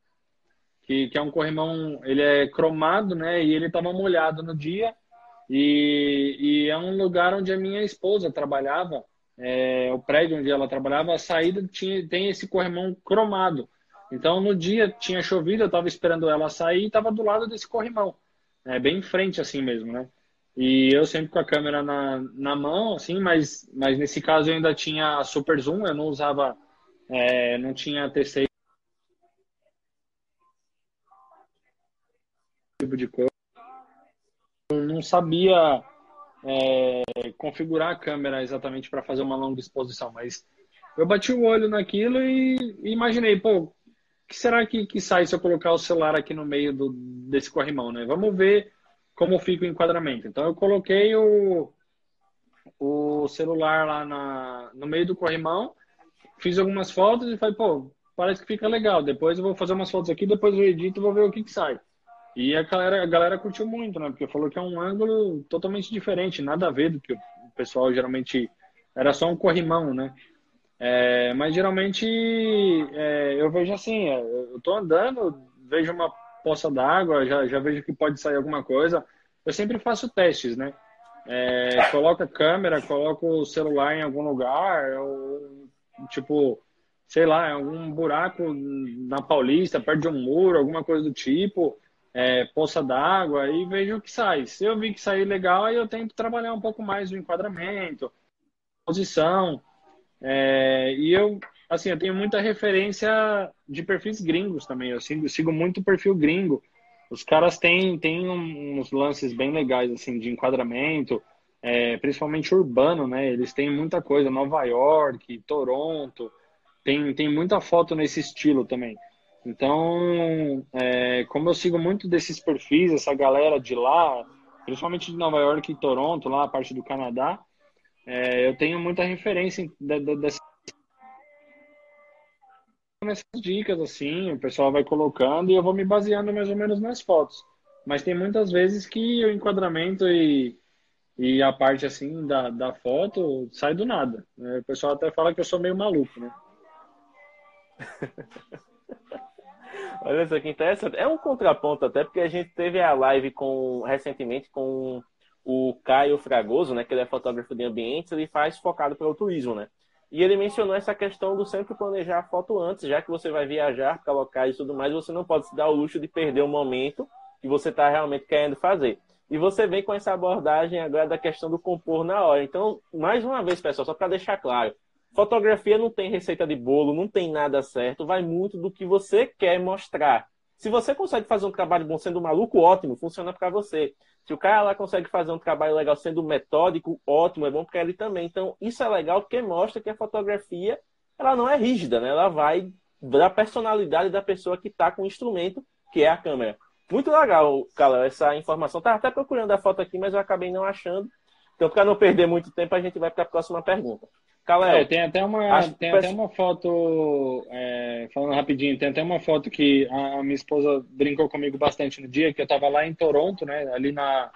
Que, que é um corrimão, ele é cromado, né? E ele estava molhado no dia. E, e é um lugar onde a minha esposa trabalhava, é, o prédio onde ela trabalhava, a saída tinha, tem esse corrimão cromado. Então, no dia tinha chovido, eu estava esperando ela sair e estava do lado desse corrimão. É bem em frente, assim mesmo, né? E eu sempre com a câmera na, na mão, assim, mas, mas nesse caso eu ainda tinha super zoom, eu não usava, é, não tinha T6 tipo de coisa. Não sabia é, configurar a câmera exatamente para fazer uma longa exposição, mas eu bati o olho naquilo e, imaginei, pô, que será que, que sai se eu colocar o celular aqui no meio do, desse corrimão, né? Vamos ver como fica o enquadramento. Então eu coloquei o, o celular lá na, no meio do corrimão, fiz algumas fotos e falei, pô, parece que fica legal. Depois eu vou fazer umas fotos aqui, depois eu edito e vou ver o que, que sai. E a galera, a galera curtiu muito, né? Porque falou que é um ângulo totalmente diferente, nada a ver do que o pessoal geralmente era só um corrimão, né? É, mas geralmente é, eu vejo assim, é, eu tô andando vejo uma poça d'água, já, já vejo que pode sair alguma coisa, eu sempre faço testes, né? É, coloca a câmera, coloca o celular em algum lugar, ou, tipo, sei lá, algum buraco na Paulista, perto de um muro, alguma coisa do tipo, é, poça d'água, e vejo o que sai. Se eu vi que sair legal, aí eu tento trabalhar um pouco mais o enquadramento, posição, é, e eu, assim, eu tenho muita referência de perfis gringos também, eu sigo, sigo muito perfil gringo, os caras têm, têm uns lances bem legais, assim, de enquadramento, é, principalmente urbano, né? Eles têm muita coisa, Nova York, Toronto, tem, tem muita foto nesse estilo também. Então, é, como eu sigo muito desses perfis, essa galera de lá, principalmente de Nova York e Toronto, lá a parte do Canadá, é, eu tenho muita referência dessas nessas dicas, assim, o pessoal vai colocando e eu vou me baseando mais ou menos nas fotos. Mas tem muitas vezes que o enquadramento e, e a parte, assim, da, da foto sai do nada. Né? O pessoal até fala que eu sou meio maluco, né? Olha só que interessante. É um contraponto até, porque a gente teve a live com recentemente com o Caio Fragoso, né, que ele é fotógrafo de ambientes, ele faz focado para o turismo, né? E ele mencionou essa questão do sempre planejar a foto antes, já que você vai viajar para locais e tudo mais, você não pode se dar o luxo de perder o momento que você está realmente querendo fazer. E você vem com essa abordagem agora da questão do compor na hora. Então, mais uma vez, pessoal, só para deixar claro, fotografia não tem receita de bolo, não tem nada certo, vai muito do que você quer mostrar. Se você consegue fazer um trabalho bom sendo maluco, ótimo, funciona para você. Se o cara lá consegue fazer um trabalho legal sendo metódico, ótimo, é bom para ele também. Então, isso é legal porque mostra que a fotografia ela não é rígida, né? Ela vai da personalidade da pessoa que está com o instrumento, que é a câmera. Muito legal, cara, essa informação. Estava até procurando a foto aqui, mas eu acabei não achando. Então, para não perder muito tempo, a gente vai para a próxima pergunta. Calé, é, tem até uma, tem até uma foto, é, falando rapidinho, tem até uma foto que a, a, minha esposa brincou comigo bastante no dia, que eu estava lá em Toronto, né, ali na,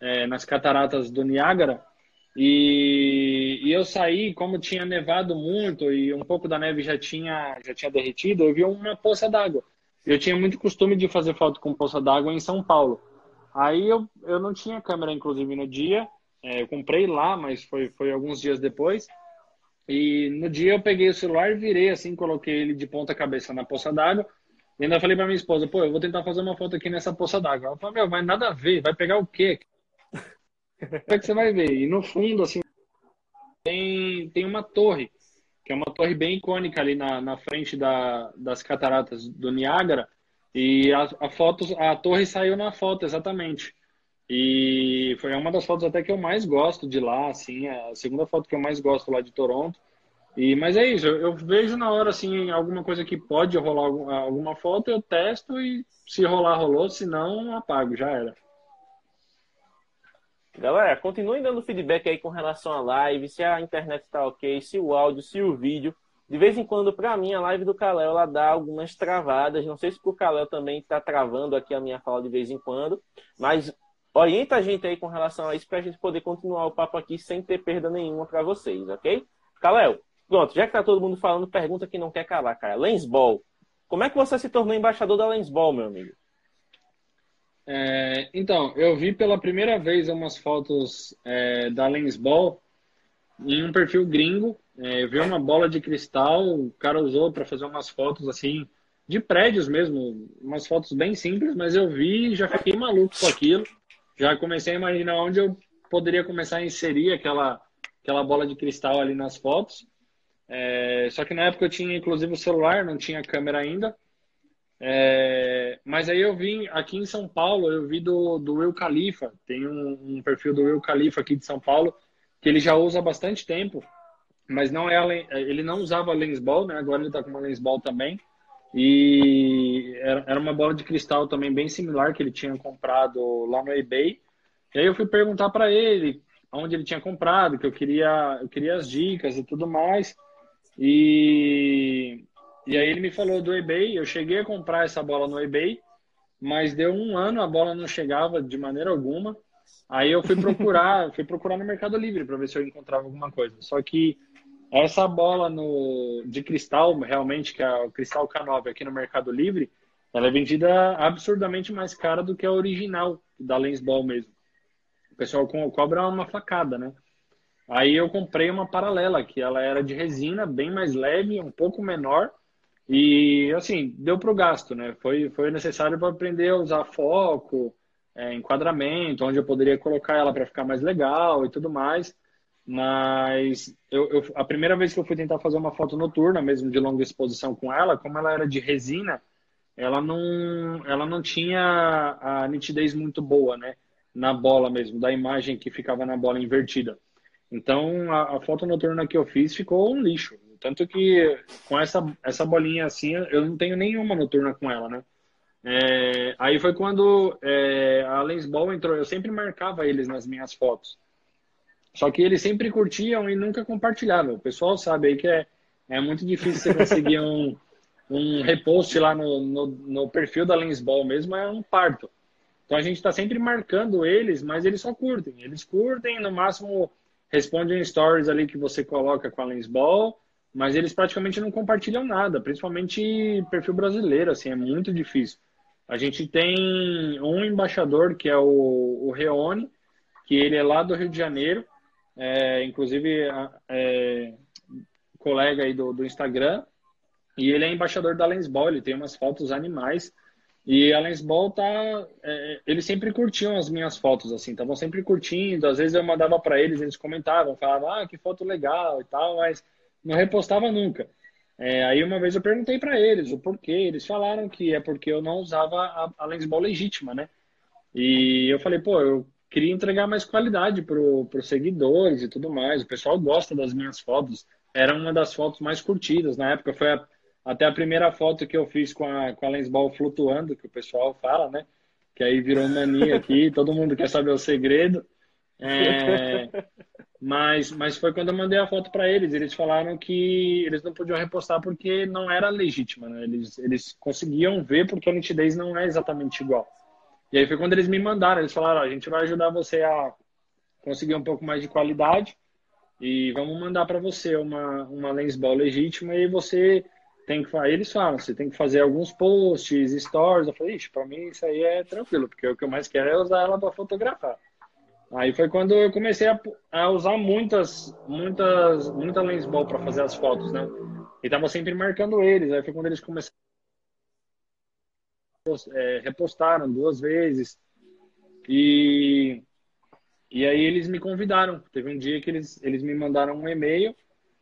é, nas cataratas do Niágara, e, e, eu saí, como tinha nevado muito e um pouco da neve já tinha, já tinha derretido, eu vi uma poça d'água. Eu tinha muito costume de fazer foto com poça d'água em São Paulo. Aí eu, eu não tinha câmera, inclusive, no dia. É, eu comprei lá, mas foi, foi alguns dias depois. E no dia eu peguei o celular, virei assim, coloquei ele de ponta cabeça na poça d'água. E ainda falei para minha esposa, pô, eu vou tentar fazer uma foto aqui nessa poça d'água. Ela falou, meu, mas nada a ver, vai pegar o quê? é que você vai ver. E no fundo, assim, tem, tem uma torre, que é uma torre bem icônica ali na, na frente da, das cataratas do Niágara. E a, a foto, a torre saiu na foto, exatamente. E foi uma das fotos até que eu mais gosto de lá, assim, é a segunda foto que eu mais gosto lá de Toronto. E, mas é isso, eu vejo na hora, assim, alguma coisa que pode rolar alguma foto, eu testo e se rolar, rolou, se não, apago, já era. Galera, continuem dando feedback aí com relação à live, se a internet está ok, se o áudio, se o vídeo. De vez em quando, para mim, a live do Kalel, ela dá algumas travadas. Não sei se o Kalel também está travando aqui a minha fala de vez em quando, mas orienta a gente aí com relação a isso para a gente poder continuar o papo aqui sem ter perda nenhuma para vocês, ok? Kalel, pronto, já que tá todo mundo falando, pergunta que não quer calar, cara. Lensball. Como é que você se tornou embaixador da Lensball, meu amigo? É, então, eu vi pela primeira vez umas fotos é, da Lensball em um perfil gringo. É, eu vi uma bola de cristal, o cara usou para fazer umas fotos assim, de prédios mesmo, umas fotos bem simples, mas eu vi e já fiquei maluco com aquilo já comecei a imaginar onde eu poderia começar a inserir aquela, aquela bola de cristal ali nas fotos. É, só que na época eu tinha inclusive o celular, não tinha câmera ainda. É, mas aí eu vim aqui em São Paulo, eu vi do, do Will Khalifa, tem um, um, perfil do Will Khalifa aqui de São Paulo, que ele já usa há bastante tempo, mas não é ele não usava lensball, né? Agora ele está com uma lensball também. E era uma bola de cristal também bem similar que ele tinha comprado lá no eBay. E aí eu fui perguntar para ele onde ele tinha comprado, que eu queria, eu queria as dicas e tudo mais. E, e aí ele me falou do eBay. Eu cheguei a comprar essa bola no eBay, mas deu um ano a bola não chegava de maneira alguma. Aí eu fui procurar, fui procurar no Mercado Livre para ver se eu encontrava alguma coisa. Só que essa bola no, de cristal, realmente, que é o cristal K9 aqui no Mercado Livre, ela é vendida absurdamente mais cara do que a original, da Lensball mesmo. O pessoal cobra uma facada, né? Aí eu comprei uma paralela, que ela era de resina, bem mais leve, um pouco menor, e assim, deu para o gasto, né? Foi, foi necessário para aprender a usar foco, é, enquadramento, onde eu poderia colocar ela para ficar mais legal e tudo mais. Mas eu, eu, a primeira vez que eu fui tentar fazer uma foto noturna, mesmo de longa exposição com ela, como ela era de resina, ela não, ela não tinha a nitidez muito boa, né? Na bola mesmo, da imagem que ficava na bola invertida. Então, a, a foto noturna que eu fiz ficou um lixo. Tanto que com essa, essa bolinha assim, eu não tenho nenhuma noturna com ela, né? É, aí foi quando é, a Lensball entrou. Eu sempre marcava eles nas minhas fotos. Só que eles sempre curtiam e nunca compartilhavam. O pessoal sabe aí que é, é muito difícil você conseguir um, um repost lá no, no, no perfil da Lensball mesmo, é um parto. Então a gente está sempre marcando eles, mas eles só curtem. Eles curtem, no máximo respondem stories ali que você coloca com a Lensball, mas eles praticamente não compartilham nada, principalmente perfil brasileiro, assim, é muito difícil. A gente tem um embaixador que é o, o Reone, que ele é lá do Rio de Janeiro, é, inclusive é, colega aí do, do Instagram, e ele é embaixador da Lensball, ele tem umas fotos animais. E a Lensball tá. É, eles sempre curtiam as minhas fotos, assim, estavam sempre curtindo. Às vezes eu mandava para eles, eles comentavam, falavam, ah, que foto legal e tal, mas não repostava nunca. É, aí uma vez eu perguntei para eles o porquê. Eles falaram que é porque eu não usava a, a Lensball legítima, né? E eu falei, pô, eu queria entregar mais qualidade para os seguidores e tudo mais. O pessoal gosta das minhas fotos. Era uma das fotos mais curtidas. Na época foi a, até a primeira foto que eu fiz com a, com a Lensball flutuando, que o pessoal fala, né? Que aí virou mania aqui, todo mundo quer saber o segredo. É, mas, mas foi quando eu mandei a foto para eles. Eles falaram que eles não podiam repostar porque não era legítima, né? Eles, eles conseguiam ver porque a nitidez não é exatamente igual. E aí foi quando eles me mandaram, eles falaram, a gente vai ajudar você a conseguir um pouco mais de qualidade e vamos mandar para você uma, uma lens ball legítima e você tem que eles falam, você tem que fazer alguns posts, stories. Eu falei, ixi, para mim isso aí é tranquilo, porque o que eu mais quero é usar ela para fotografar. Aí foi quando eu comecei a, a usar muitas, muitas, muita lens ball para fazer as fotos, né? E tava sempre marcando eles. Aí foi quando eles começaram é, repostaram duas vezes. E, e aí eles me convidaram. Teve um dia que eles, eles me mandaram um e-mail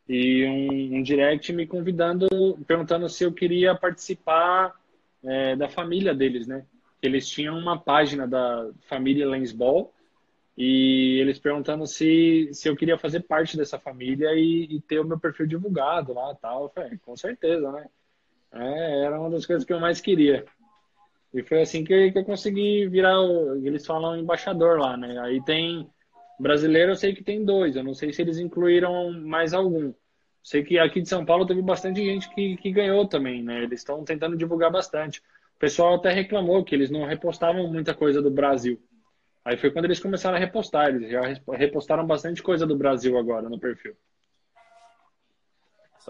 e um, um direct me convidando, perguntando se eu queria participar é, da família deles, né? Eles tinham uma página da família Lensball e eles perguntando se, se eu queria fazer parte dessa família e, e ter o meu perfil divulgado lá tal. Eu falei, com certeza, né? É, era uma das coisas que eu mais queria. E foi assim que, que eu consegui virar, eles falam embaixador lá, né? Aí tem brasileiro, eu sei que tem dois, eu não sei se eles incluíram mais algum. Sei que aqui de São Paulo teve bastante gente que, que ganhou também, né? Eles estão tentando divulgar bastante. O pessoal até reclamou que eles não repostavam muita coisa do Brasil. Aí foi quando eles começaram a repostar, eles já repostaram bastante coisa do Brasil agora no perfil.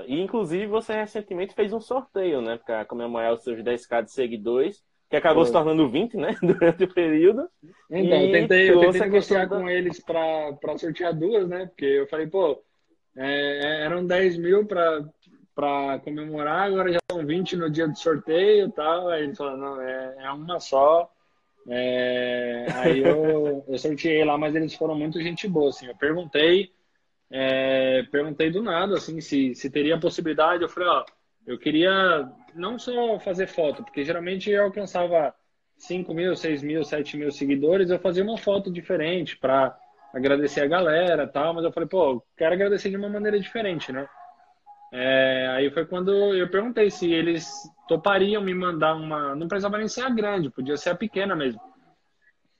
E inclusive você recentemente fez um sorteio, né? Para comemorar os seus 10k de seguidores que acabou se tornando 20, né? Durante o período. Então, eu tentei, eu tentei negociar com eles para sortear duas, né? Porque eu falei, pô, é, eram 10 mil para comemorar, agora já são 20 no dia do sorteio e tal. Aí eles falaram, não, é, é uma só. É, aí eu, eu sorteei lá, mas eles foram muito gente boa, assim. Eu perguntei, é, perguntei do nada, assim, se, se teria possibilidade. Eu falei, ó eu queria não só fazer foto, porque geralmente eu alcançava 5 mil, 6 mil, 7 mil seguidores, eu fazia uma foto diferente para agradecer a galera tal, mas eu falei, pô, quero agradecer de uma maneira diferente, né? É, aí foi quando eu perguntei se eles topariam me mandar uma. Não precisava nem ser a grande, podia ser a pequena mesmo.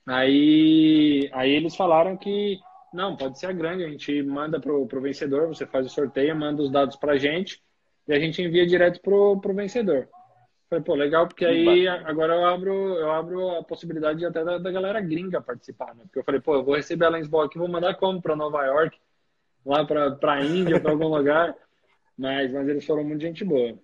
Aí, aí eles falaram que não, pode ser a grande, a gente manda pro, pro vencedor, você faz o sorteio, manda os dados pra gente e a gente envia direto pro, pro vencedor. Falei, pô, legal, porque aí agora eu abro, eu abro a possibilidade até da, da galera gringa participar, né? Porque eu falei, pô, eu vou receber a Lensball aqui, vou mandar como para Nova York, lá para pra Índia, para algum lugar. Mas, mas eles foram muito gente boa.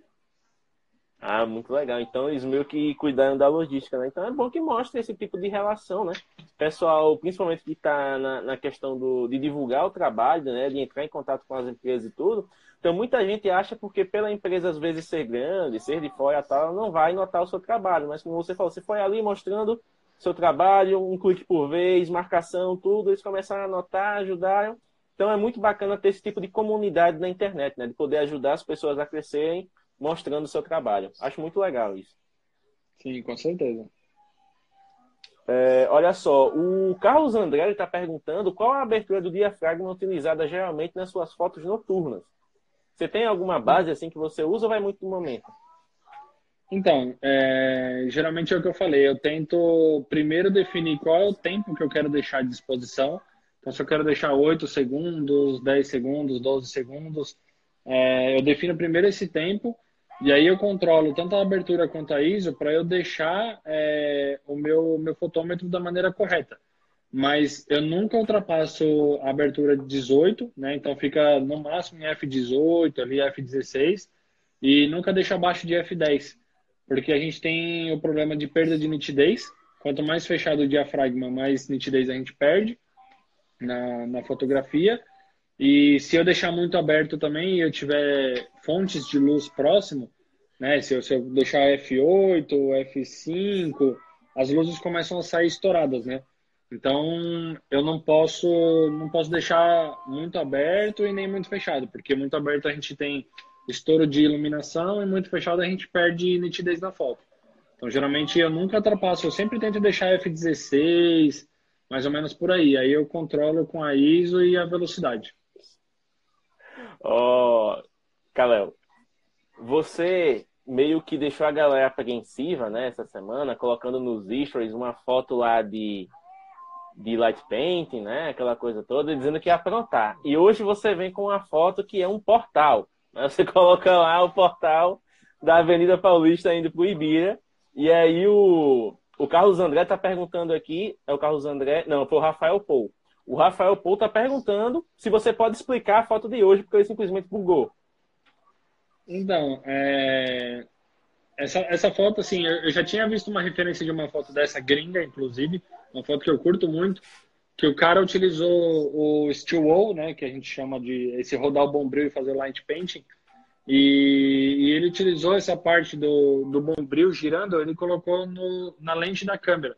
Ah, muito legal. Então eles meio que cuidando da logística, né? Então é bom que mostre esse tipo de relação, né? Pessoal, principalmente que está na, na, questão do, de divulgar o trabalho, né? De entrar em contato com as empresas e tudo. Então muita gente acha porque pela empresa às vezes ser grande, ser de fora tal, não vai notar o seu trabalho. Mas como você falou, você foi ali mostrando seu trabalho, um clique por vez, marcação, tudo, eles começaram a notar, ajudaram. Então é muito bacana ter esse tipo de comunidade na internet, né? De poder ajudar as pessoas a crescerem mostrando o seu trabalho. Acho muito legal isso. Sim, com certeza. É, olha só, o Carlos André está perguntando qual a abertura do diafragma utilizada geralmente nas suas fotos noturnas. Você tem alguma base assim que você usa ou vai muito no momento? Então, é, geralmente é o que eu falei. Eu tento primeiro definir qual é o tempo que eu quero deixar à disposição. Então, se eu quero deixar 8 segundos, 10 segundos, 12 segundos, é, eu defino primeiro esse tempo e aí eu controlo tanto a abertura quanto a ISO para eu deixar é, o meu, meu fotômetro da maneira correta. Mas eu nunca ultrapasso a abertura de 18, né? Então fica no máximo em F18, ali F16, e nunca deixo abaixo de F10, porque a gente tem o problema de perda de nitidez. Quanto mais fechado o diafragma, mais nitidez a gente perde na, na fotografia. E se eu deixar muito aberto também e eu tiver fontes de luz próximo, né? Se eu, se eu deixar F8, F5, as luzes começam a sair estouradas, né? Então eu não posso não posso deixar muito aberto e nem muito fechado, porque muito aberto a gente tem estouro de iluminação e muito fechado a gente perde nitidez na foto. Então geralmente eu nunca ultrapasso, eu sempre tento deixar F16, mais ou menos por aí. Aí eu controlo com a ISO e a velocidade. Ó, oh, Kalel, você meio que deixou a galera apreensiva, né, essa semana, colocando nos stories uma foto lá de, de light painting, né, aquela coisa toda, dizendo que ia aprontar. E hoje você vem com uma foto que é um portal. Né? Você coloca lá o portal da Avenida Paulista indo para o Ibira. E aí o, o Carlos André está perguntando aqui, é o Carlos André, não, foi o Rafael Pou. O Rafael Pou está perguntando se você pode explicar a foto de hoje, porque ele simplesmente bugou. Então, é... essa, essa foto, assim, eu já tinha visto uma referência de uma foto dessa gringa, inclusive, uma foto que eu curto muito, que o cara utilizou o steel wall, né, que a gente chama de esse rodar o bombril e fazer light painting, e, e, ele utilizou essa parte do, do bombril girando, ele colocou no, na lente da câmera.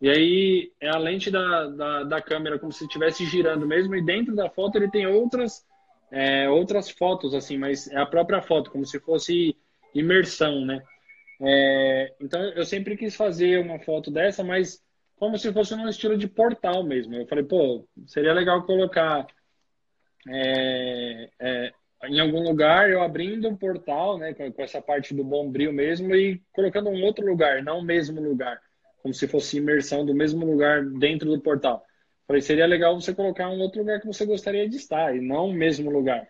E aí é a lente da, da, da câmera como se estivesse girando mesmo, e dentro da foto ele tem outras, é, outras fotos, assim, mas é a própria foto, como se fosse imersão, né? É, então eu sempre quis fazer uma foto dessa, mas como se fosse num estilo de portal mesmo. Eu falei, pô, seria legal colocar é, é, em algum lugar eu abrindo um portal, né, com, com essa parte do bombril mesmo e colocando um outro lugar, não o mesmo lugar como se fosse imersão do mesmo lugar dentro do portal. Falei, seria legal você colocar um outro lugar que você gostaria de estar e não o mesmo lugar.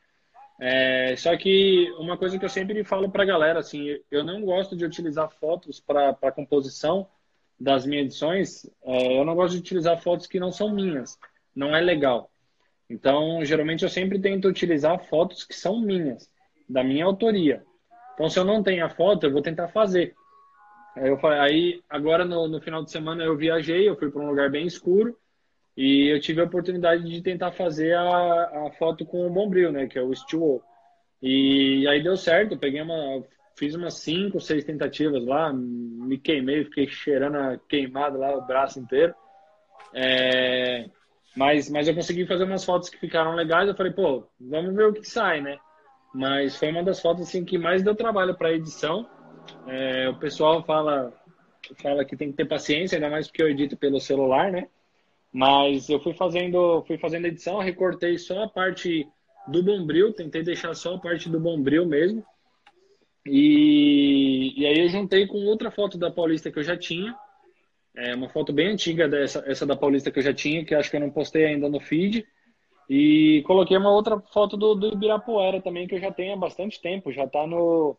É, só que uma coisa que eu sempre falo para a galera, assim, eu não gosto de utilizar fotos para composição das minhas edições, é, eu não gosto de utilizar fotos que não são minhas, não é legal. Então, geralmente eu sempre tento utilizar fotos que são minhas, da minha autoria. Então, se eu não tenho a foto, eu vou tentar fazer. Aí, eu falei, aí agora no, no final de semana eu viajei, eu fui para um lugar bem escuro e eu tive a oportunidade de tentar fazer a, a foto com o Bombril, né, que é o Steel E aí deu certo, eu peguei uma, fiz umas cinco, seis tentativas lá, me queimei, fiquei cheirando a queimada lá o braço inteiro. É, mas, mas eu consegui fazer umas fotos que ficaram legais. Eu falei, pô, vamos ver o que sai, né? Mas foi uma das fotos assim que mais deu trabalho para edição. É, o pessoal fala, fala que tem que ter paciência, ainda mais porque eu edito pelo celular, né? Mas eu fui fazendo, fui fazendo edição, recortei só a parte do bombril, tentei deixar só a parte do bombril mesmo. E, e aí eu juntei com outra foto da Paulista que eu já tinha. É uma foto bem antiga dessa essa da Paulista que eu já tinha, que acho que eu não postei ainda no feed. E coloquei uma outra foto do, do Ibirapuera também, que eu já tenho há bastante tempo, já está no,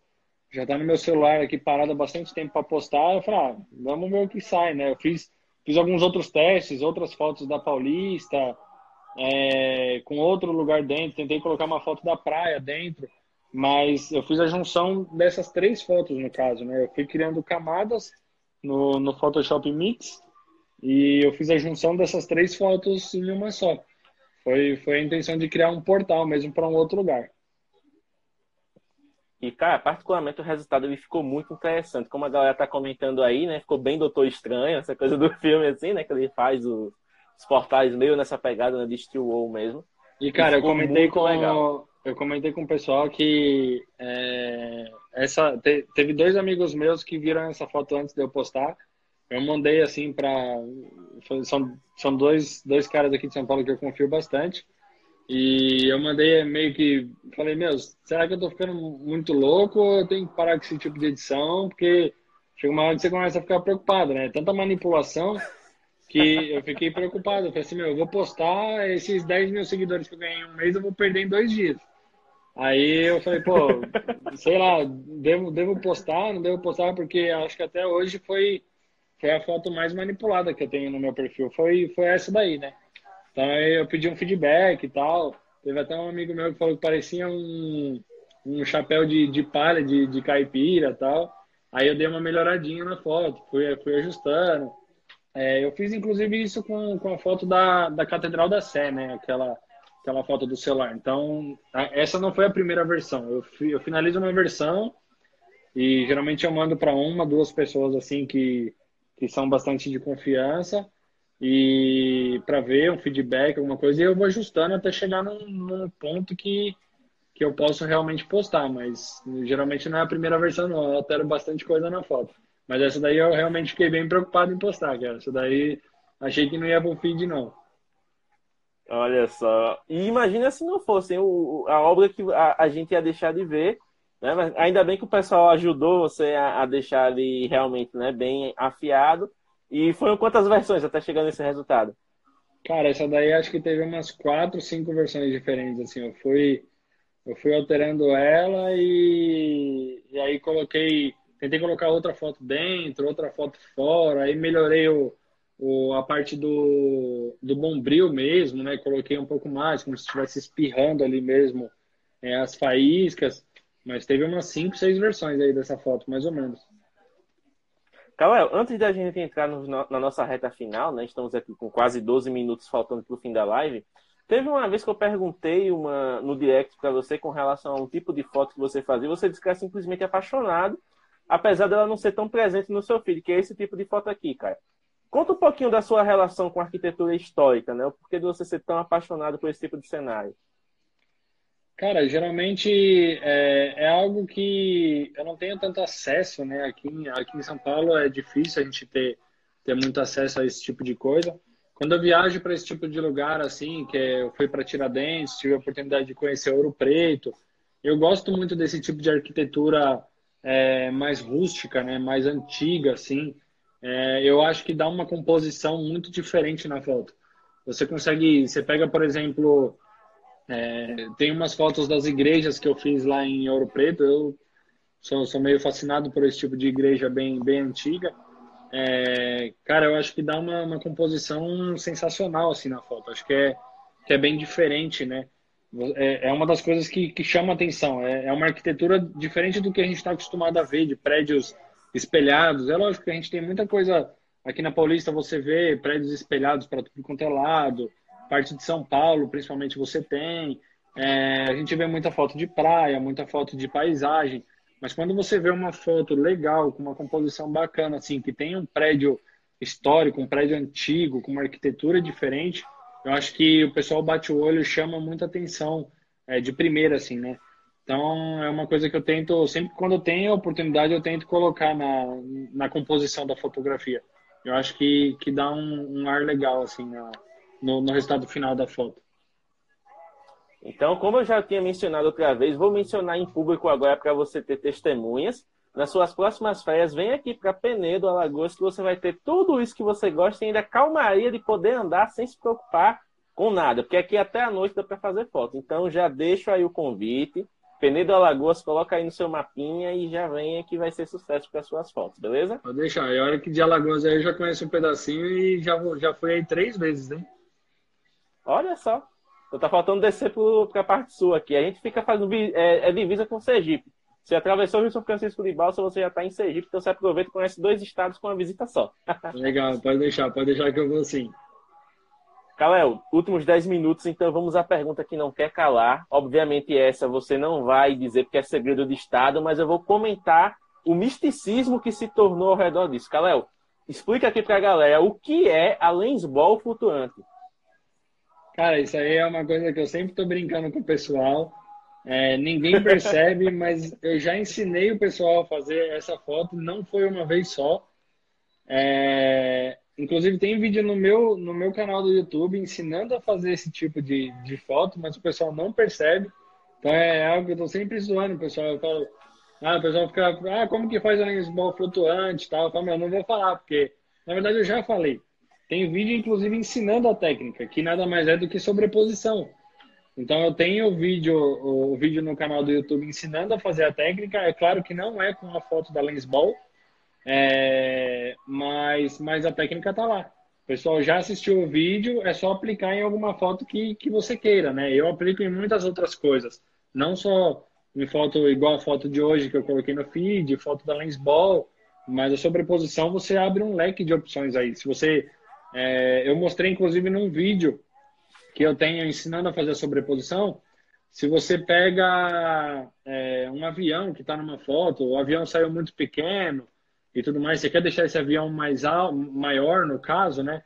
já tá no meu celular aqui parado há bastante tempo para postar. Eu falei, ah, vamos ver o que sai, né? Eu fiz, fiz alguns outros testes, outras fotos da Paulista, é, com outro lugar dentro. Tentei colocar uma foto da praia dentro. Mas eu fiz a junção dessas três fotos, no caso, né? Eu fui criando camadas no, no Photoshop Mix e eu fiz a junção dessas três fotos em uma só. Foi, foi a intenção de criar um portal mesmo para um outro lugar. E, cara, particularmente o resultado ele ficou muito interessante. Como a galera tá comentando aí, né? Ficou bem Doutor Estranho, essa coisa do filme, assim, né? Que ele faz os, os portais meio nessa pegada né, de Steel Wall mesmo. E, cara, eu comentei com legal. eu comentei com o pessoal que é, essa te, teve dois amigos meus que viram essa foto antes de eu postar. Eu mandei assim para são, são dois, dois caras aqui de São Paulo que eu confio bastante. E eu mandei meio que. Falei, meu, será que eu tô ficando muito louco ou eu tenho que parar com esse tipo de edição? Porque chega uma hora que você começa a ficar preocupado, né? Tanta manipulação que eu fiquei preocupado. Eu falei assim, meu, eu vou postar esses 10 mil seguidores que eu ganhei em um mês, eu vou perder em dois dias. Aí eu falei, pô, sei lá, devo, devo postar, não devo postar, porque acho que até hoje foi, foi a foto mais manipulada que eu tenho no meu perfil. Foi, foi essa daí, né? Então eu pedi um feedback e tal. Teve até um amigo meu que falou que parecia um, um chapéu de, de palha, de, de caipira e tal. Aí eu dei uma melhoradinha na foto, fui, fui ajustando. É, eu fiz inclusive isso com, com a foto da, da Catedral da Sé, né? Aquela, aquela foto do celular. Então, essa não foi a primeira versão. Eu, eu finalizo uma versão e geralmente eu mando para uma, duas pessoas assim que, que são bastante de confiança e para ver um feedback, alguma coisa, e eu vou ajustando até chegar num, num, ponto que, que eu posso realmente postar, mas geralmente não é a primeira versão, não, eu altero bastante coisa na foto. Mas essa daí eu realmente fiquei bem preocupado em postar, cara. Essa daí achei que não ia pro feed, não. Olha só. E imagina se não fosse o, a obra que a, a, gente ia deixar de ver. Né? Mas ainda bem que o pessoal ajudou você a, a deixar ali realmente né, bem afiado. E foram quantas versões até chegar nesse resultado? Cara, essa daí acho que teve umas quatro, cinco versões diferentes. Assim, eu fui, eu fui alterando ela e, e aí coloquei, tentei colocar outra foto dentro, outra foto fora, aí melhorei o, o, a parte do, do bombril mesmo, né? Coloquei um pouco mais, como se estivesse espirrando ali mesmo é, as faíscas. Mas teve umas cinco, seis versões aí dessa foto, mais ou menos. Cauel, antes da gente entrar no, na nossa reta final, né? Estamos aqui com quase 12 minutos faltando para o fim da live. Teve uma vez que eu perguntei uma, no direct para você com relação a um tipo de foto que você fazia, você disse que era simplesmente apaixonado, apesar dela não ser tão presente no seu feed, que é esse tipo de foto aqui, cara. Conta um pouquinho da sua relação com a arquitetura histórica, né? O porquê de você ser tão apaixonado por esse tipo de cenário. Cara, geralmente é, é, algo que eu não tenho tanto acesso, né? Aqui, aqui em São Paulo é difícil a gente ter, ter muito acesso a esse tipo de coisa. Quando eu viajo para esse tipo de lugar, assim, que é, eu fui para Tiradentes, tive a oportunidade de conhecer Ouro Preto, eu gosto muito desse tipo de arquitetura é, mais rústica, né? Mais antiga, assim. É, eu acho que dá uma composição muito diferente na foto. Você consegue, você pega, por exemplo é, tem umas fotos das igrejas que eu fiz lá em Ouro Preto. Eu sou, sou meio fascinado por esse tipo de igreja bem, bem antiga. É, cara, eu acho que dá uma, uma composição sensacional assim na foto. Acho que é, que é bem diferente, né? É, é uma das coisas que, que chama atenção. É, é uma arquitetura diferente do que a gente está acostumado a ver, de prédios espelhados. É lógico que a gente tem muita coisa aqui na Paulista. Você vê prédios espelhados para tudo quanto é lado parte de São Paulo, principalmente, você tem. É, a gente vê muita foto de praia, muita foto de paisagem, mas quando você vê uma foto legal, com uma composição bacana, assim, que tem um prédio histórico, um prédio antigo, com uma arquitetura diferente, eu acho que o pessoal bate o olho chama muita atenção é, de primeira, assim, né? Então, é uma coisa que eu tento, sempre quando eu tenho a oportunidade, eu tento colocar na, na composição da fotografia. Eu acho que, que dá um, um ar legal, assim, na, no, no resultado final da foto. Então, como eu já tinha mencionado outra vez, vou mencionar em público agora para você ter testemunhas. Nas suas próximas férias, vem aqui para Penedo, Alagoas, que você vai ter tudo isso que você gosta e ainda calmaria de poder andar sem se preocupar com nada, porque aqui até a noite dá para fazer foto. Então, já deixo aí o convite. Penedo Alagoas, coloca aí no seu mapinha e já venha que vai ser sucesso para suas fotos, beleza? Pode deixar. E a hora que de Alagoas aí eu já conheço um pedacinho e já, já fui aí três vezes, né? Olha só. Então tá faltando descer para a parte sul aqui. A gente fica fazendo é, é divisa com Sergipe. Você atravessou o Rio São Francisco de Balsa, você já está em Sergipe, então você aproveita e conhece dois estados com uma visita só. Legal, pode deixar, pode deixar que eu vou sim. Calel, últimos 10 minutos, então vamos à pergunta que não quer calar. Obviamente, essa você não vai dizer porque é segredo de Estado, mas eu vou comentar o misticismo que se tornou ao redor disso. Calel, explica aqui para a galera o que é a Lensball flutuante. Cara, isso aí é uma coisa que eu sempre estou brincando com o pessoal. É, ninguém percebe, mas eu já ensinei o pessoal a fazer essa foto, não foi uma vez só. É, inclusive tem vídeo no meu, no meu canal do YouTube ensinando a fazer esse tipo de, de foto, mas o pessoal não percebe. Então é algo que eu estou sempre zoando pessoal. Eu falo, ah, o pessoal fica, ah, como que faz a lensball flutuante e tal? Eu falo, meu, não vou falar, porque na verdade eu já falei. Tem vídeo, inclusive, ensinando a técnica, que nada mais é do que sobreposição. Então eu tenho o vídeo, o vídeo no canal do YouTube ensinando a fazer a técnica. É claro que não é com a foto da lensball, é, mas, mas a técnica está lá. O pessoal já assistiu o vídeo, é só aplicar em alguma foto que, que você queira, né? Eu aplico em muitas outras coisas, não só em foto igual a foto de hoje que eu coloquei no feed, foto da lensball, mas a sobreposição você abre um leque de opções aí. Se você, é, eu mostrei inclusive num vídeo que eu tenho ensinando a fazer a sobreposição, se você pega é, um avião que está numa foto, o avião saiu muito pequeno e tudo mais, você quer deixar esse avião mais alto, maior no caso, né?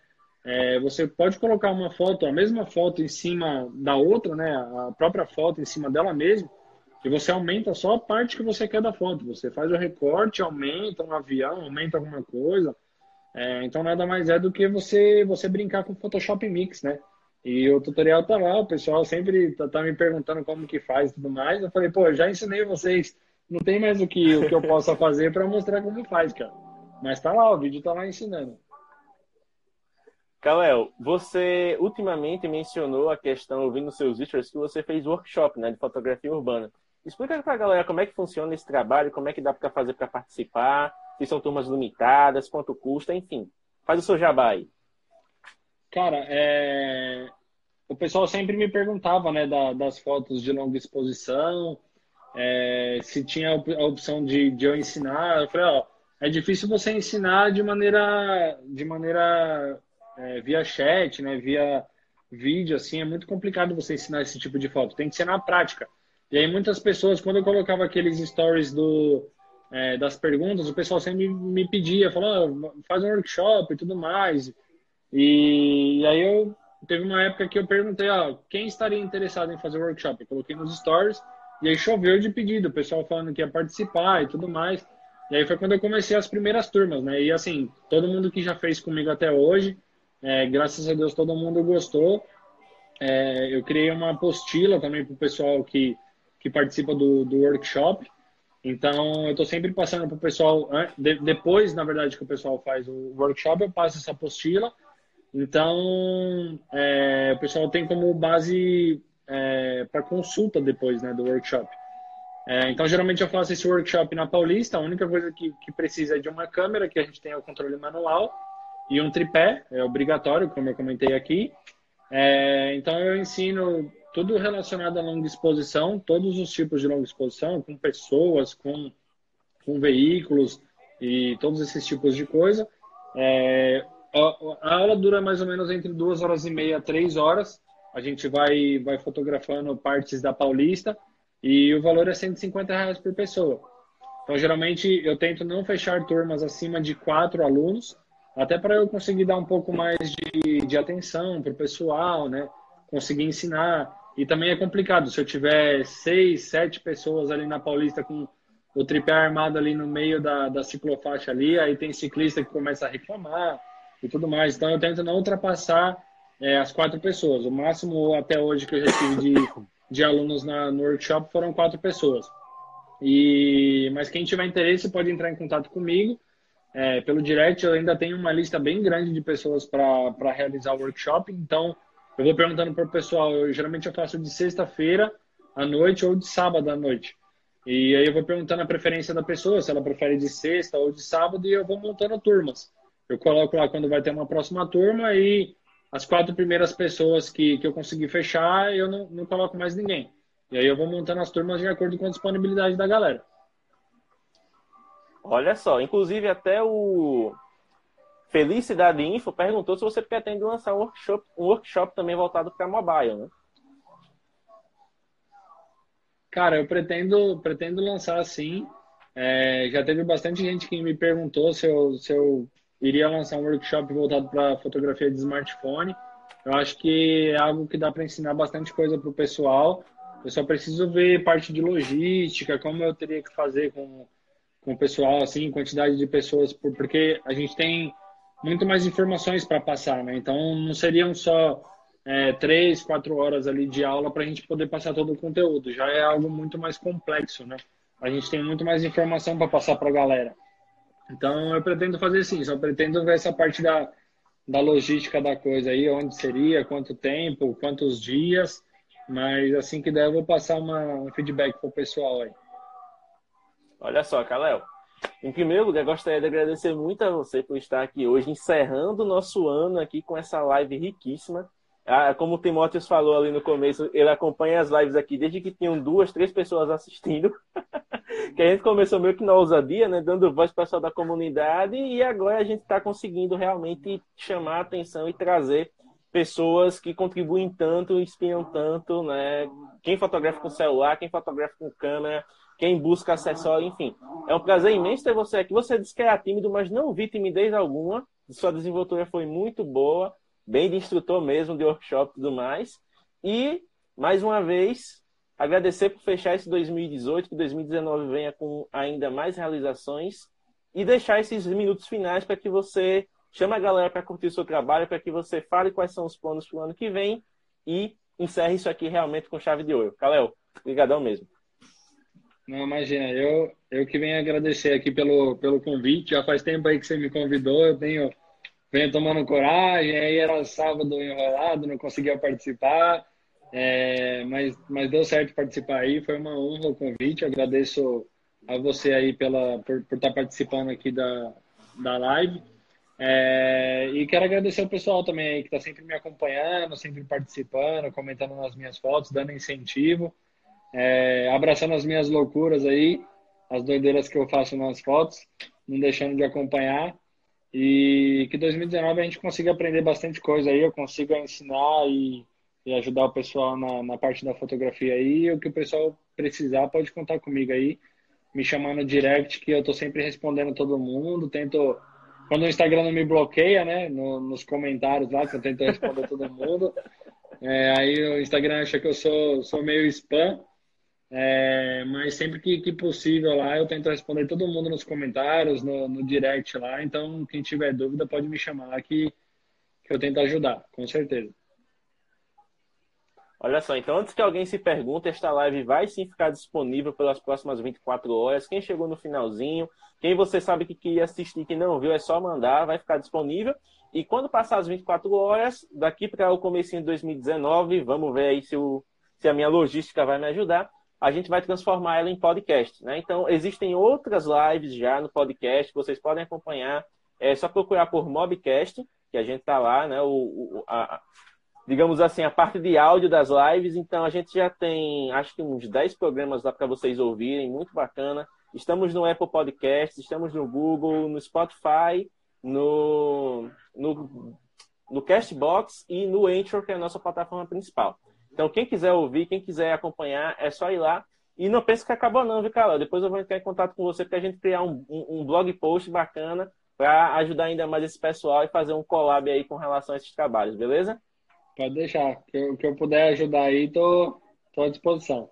É, você pode colocar uma foto, a mesma foto em cima da outra, né? A própria foto em cima dela mesma, e você aumenta só a parte que você quer da foto. Você faz o recorte, aumenta um avião, aumenta alguma coisa. É, então nada mais é do que você você brincar com Photoshop Mix, né? E o tutorial tá lá, o pessoal sempre tá, tá, me perguntando como que faz e tudo mais. Eu falei, pô, já ensinei vocês, não tem mais o que, o que eu possa fazer para mostrar como faz, cara. Mas tá lá, o vídeo tá lá ensinando. Kalel, você ultimamente mencionou a questão, ouvindo seus vídeos, que você fez workshop né, de fotografia urbana. Explica para a galera como é que funciona esse trabalho, como é que dá para fazer para participar, se são turmas limitadas, quanto custa, enfim. Faz o seu jabá aí. Cara, é... o pessoal sempre me perguntava, né, da, das fotos de longa exposição, é, se tinha a opção de, de eu ensinar. Eu falei, ó, é difícil você ensinar de maneira, de maneira é, via chat, né, via vídeo, assim, é muito complicado você ensinar esse tipo de foto. Tem que ser na prática. E aí muitas pessoas, quando eu colocava aqueles stories do, é, das perguntas, o pessoal sempre me pedia, falou, faz um workshop e tudo mais. E, e, aí eu teve uma época que eu perguntei, ó, quem estaria interessado em fazer workshop? Eu coloquei nos stories e aí choveu de pedido, o pessoal falando que ia participar e tudo mais. E aí foi quando eu comecei as primeiras turmas, né? E assim, todo mundo que já fez comigo até hoje, é, graças a Deus todo mundo gostou. É, eu criei uma apostila também para o pessoal que, que participa do, do workshop. Então, eu estou sempre passando para o pessoal, depois, na verdade, que o pessoal faz o workshop, eu passo essa apostila então, é, o pessoal tem como base é, para consulta depois né, do workshop. É, então, geralmente eu faço esse workshop na Paulista. A única coisa que, que precisa é de uma câmera, que a gente tem o controle manual, e um tripé, é obrigatório, como eu comentei aqui. É, então, eu ensino tudo relacionado a longa exposição, todos os tipos de longa exposição, com pessoas, com, com veículos e todos esses tipos de coisa. É, a aula dura mais ou menos entre duas horas e meia, três horas. A gente vai, vai fotografando partes da Paulista e o valor é 150 reais por pessoa. Então, geralmente, eu tento não fechar turmas acima de quatro alunos, até para eu conseguir dar um pouco mais de, de atenção para o pessoal, né? Conseguir ensinar. E também é complicado, se eu tiver seis, sete pessoas ali na Paulista com o tripé armado ali no meio da, da ciclofaixa ali, aí tem ciclista que começa a reclamar, e tudo mais. Então eu tento não ultrapassar é, as quatro pessoas. O máximo até hoje que eu tive de, de alunos na, no workshop foram quatro pessoas. E, mas quem tiver interesse pode entrar em contato comigo. É, pelo direct eu ainda tenho uma lista bem grande de pessoas para realizar o workshop. Então eu vou perguntando para o pessoal. Eu, geralmente eu faço de sexta-feira à noite ou de sábado à noite. E aí eu vou perguntando a preferência da pessoa, se ela prefere de sexta ou de sábado, e eu vou montando turmas. Eu coloco lá quando vai ter uma próxima turma e as quatro primeiras pessoas que, que eu consegui fechar, eu não, não coloco mais ninguém. E aí eu vou montando as turmas de acordo com a disponibilidade da galera. Olha só, inclusive até o Felicidade Info perguntou se você pretende lançar um workshop, um workshop também voltado para mobile, né? Cara, eu pretendo, pretendo lançar sim. É, já teve bastante gente que me perguntou se eu, se eu iria lançar um workshop voltado para fotografia de smartphone. Eu acho que é algo que dá para ensinar bastante coisa para o pessoal. Eu só preciso ver parte de logística, como eu teria que fazer com, com o pessoal, assim, quantidade de pessoas, porque a gente tem muito mais informações para passar, né? Então não seriam só é, três, quatro horas ali de aula para a gente poder passar todo o conteúdo. Já é algo muito mais complexo, né? A gente tem muito mais informação para passar para a galera. Então eu pretendo fazer assim, só pretendo ver essa parte da, da logística da coisa aí, onde seria, quanto tempo, quantos dias, mas assim que der eu vou passar uma, um feedback para o pessoal aí. Olha só, Kalel, em primeiro lugar, gostaria de agradecer muito a você por estar aqui hoje, encerrando o nosso ano aqui com essa live riquíssima. Ah, como o Timóteo falou ali no começo, ele acompanha as lives aqui desde que tinham duas, três pessoas assistindo. que a gente começou meio que na ousadia, né? Dando voz para o pessoal da comunidade, e agora a gente está conseguindo realmente chamar a atenção e trazer pessoas que contribuem tanto, inspiram tanto, né? Quem fotografa com celular, quem fotografa com câmera, quem busca acessório, enfim. É um prazer imenso ter você aqui. Você disse que era tímido, mas não vi timidez alguma. Sua desenvoltura foi muito boa, bem de instrutor mesmo, de workshop e tudo mais. E, mais uma vez, agradecer por fechar esse 2018, que 2019 venha com ainda mais realizações e deixar esses minutos finais para que você chame a galera para curtir o seu trabalho, para que você fale quais são os planos para o ano que vem e encerre isso aqui realmente com chave de ouro. Calel, obrigadão mesmo. Não, imagina, eu, eu que venho agradecer aqui pelo, pelo convite. Já faz tempo aí que você me convidou, eu tenho venho tomando coragem, aí era sábado enrolado, não conseguia participar, é, mas, mas deu certo participar aí, foi uma honra o convite, agradeço a você aí pela, por, por estar participando aqui da, da live. É, e quero agradecer o pessoal também aí que está sempre me acompanhando, sempre participando, comentando nas minhas fotos, dando incentivo é, abraçando as minhas loucuras aí, as doideiras que eu faço nas fotos, não deixando de acompanhar. E que 2019 a gente consiga aprender bastante coisa aí, eu consiga ensinar e, e ajudar o pessoal na, na, parte da fotografia aí. O que o pessoal precisar, pode contar comigo aí, me chamar no direct, que eu tô sempre respondendo todo mundo. Tento, quando o Instagram não me bloqueia, né, no, nos comentários lá, que eu tento responder todo mundo. É, aí o Instagram acha que eu sou, sou meio spam. É, mas sempre que, que, possível lá, eu tento responder todo mundo nos comentários, no, no direct lá. Então, quem tiver dúvida, pode me chamar que, que eu tento ajudar, com certeza. Olha só, então antes que alguém se pergunte, esta live vai sim ficar disponível pelas próximas 24 horas. Quem chegou no finalzinho, quem você sabe que queria assistir que não viu, é só mandar, vai ficar disponível. E quando passar as 24 horas, daqui para o começo de 2019, vamos ver aí se, o, se a minha logística vai me ajudar a gente vai transformar ela em podcast. Né? Então, existem outras lives já no podcast que vocês podem acompanhar. É só procurar por Mobcast, que a gente está lá, né? O, o a, digamos assim, a parte de áudio das lives. Então, a gente já tem, acho que uns 10 programas lá para vocês ouvirem, muito bacana. Estamos no Apple Podcasts, estamos no Google, no Spotify, no, no, no Castbox e no Anchor, que é a nossa plataforma principal. Então, quem quiser ouvir, quem quiser acompanhar, é só ir lá. E não pense que acabou não, viu, Carol? Depois eu vou entrar em contato com você para a gente criar um, um, um blog post bacana para ajudar ainda mais esse pessoal e fazer um collab aí com relação a esses trabalhos, beleza? Pode deixar. O que eu, que eu puder ajudar aí, tô, tô à disposição.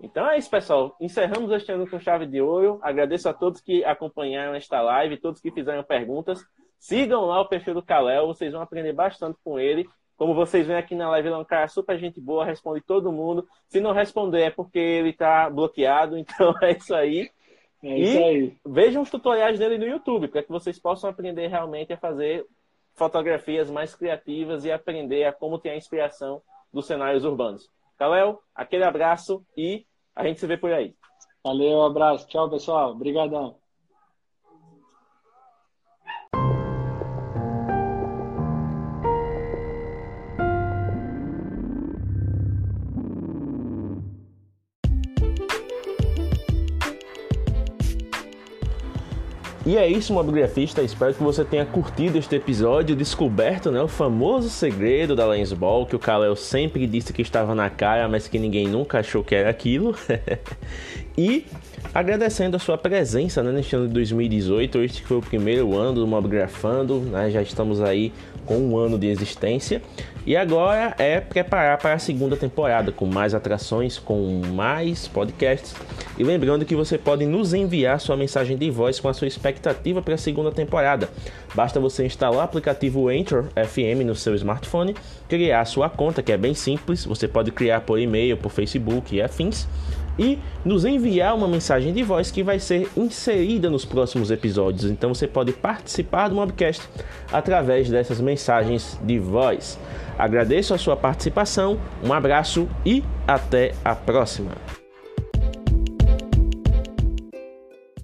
Então é isso, pessoal. Encerramos este ano com chave de ouro. Agradeço a todos que acompanharam esta live, todos que fizeram perguntas. Sigam lá o perfil do Kalel, vocês vão aprender bastante com ele. Como vocês veem aqui na live, ele é um cara super gente boa, responde todo mundo. Se não responder é porque ele está bloqueado, então é isso aí. É isso e aí. vejam os tutoriais dele no YouTube, para que vocês possam aprender realmente a fazer fotografias mais criativas e aprender a como ter a inspiração dos cenários urbanos. Kalel, aquele abraço e a gente se vê por aí. Valeu, um abraço. Tchau, pessoal. Obrigadão. E é isso, mobigrafista. Espero que você tenha curtido este episódio, descoberto né, o famoso segredo da Lens Ball, que o Kalel sempre disse que estava na cara, mas que ninguém nunca achou que era aquilo. e agradecendo a sua presença né, neste ano de 2018. Este foi o primeiro ano do Mobgrafando, né, já estamos aí com um ano de existência. E agora é preparar para a segunda temporada, com mais atrações, com mais podcasts. E lembrando que você pode nos enviar sua mensagem de voz com a sua expectativa para a segunda temporada. Basta você instalar o aplicativo Anchor FM no seu smartphone, criar sua conta, que é bem simples. Você pode criar por e-mail, por Facebook e afins e nos enviar uma mensagem de voz que vai ser inserida nos próximos episódios. Então você pode participar do Mobcast através dessas mensagens de voz. Agradeço a sua participação, um abraço e até a próxima.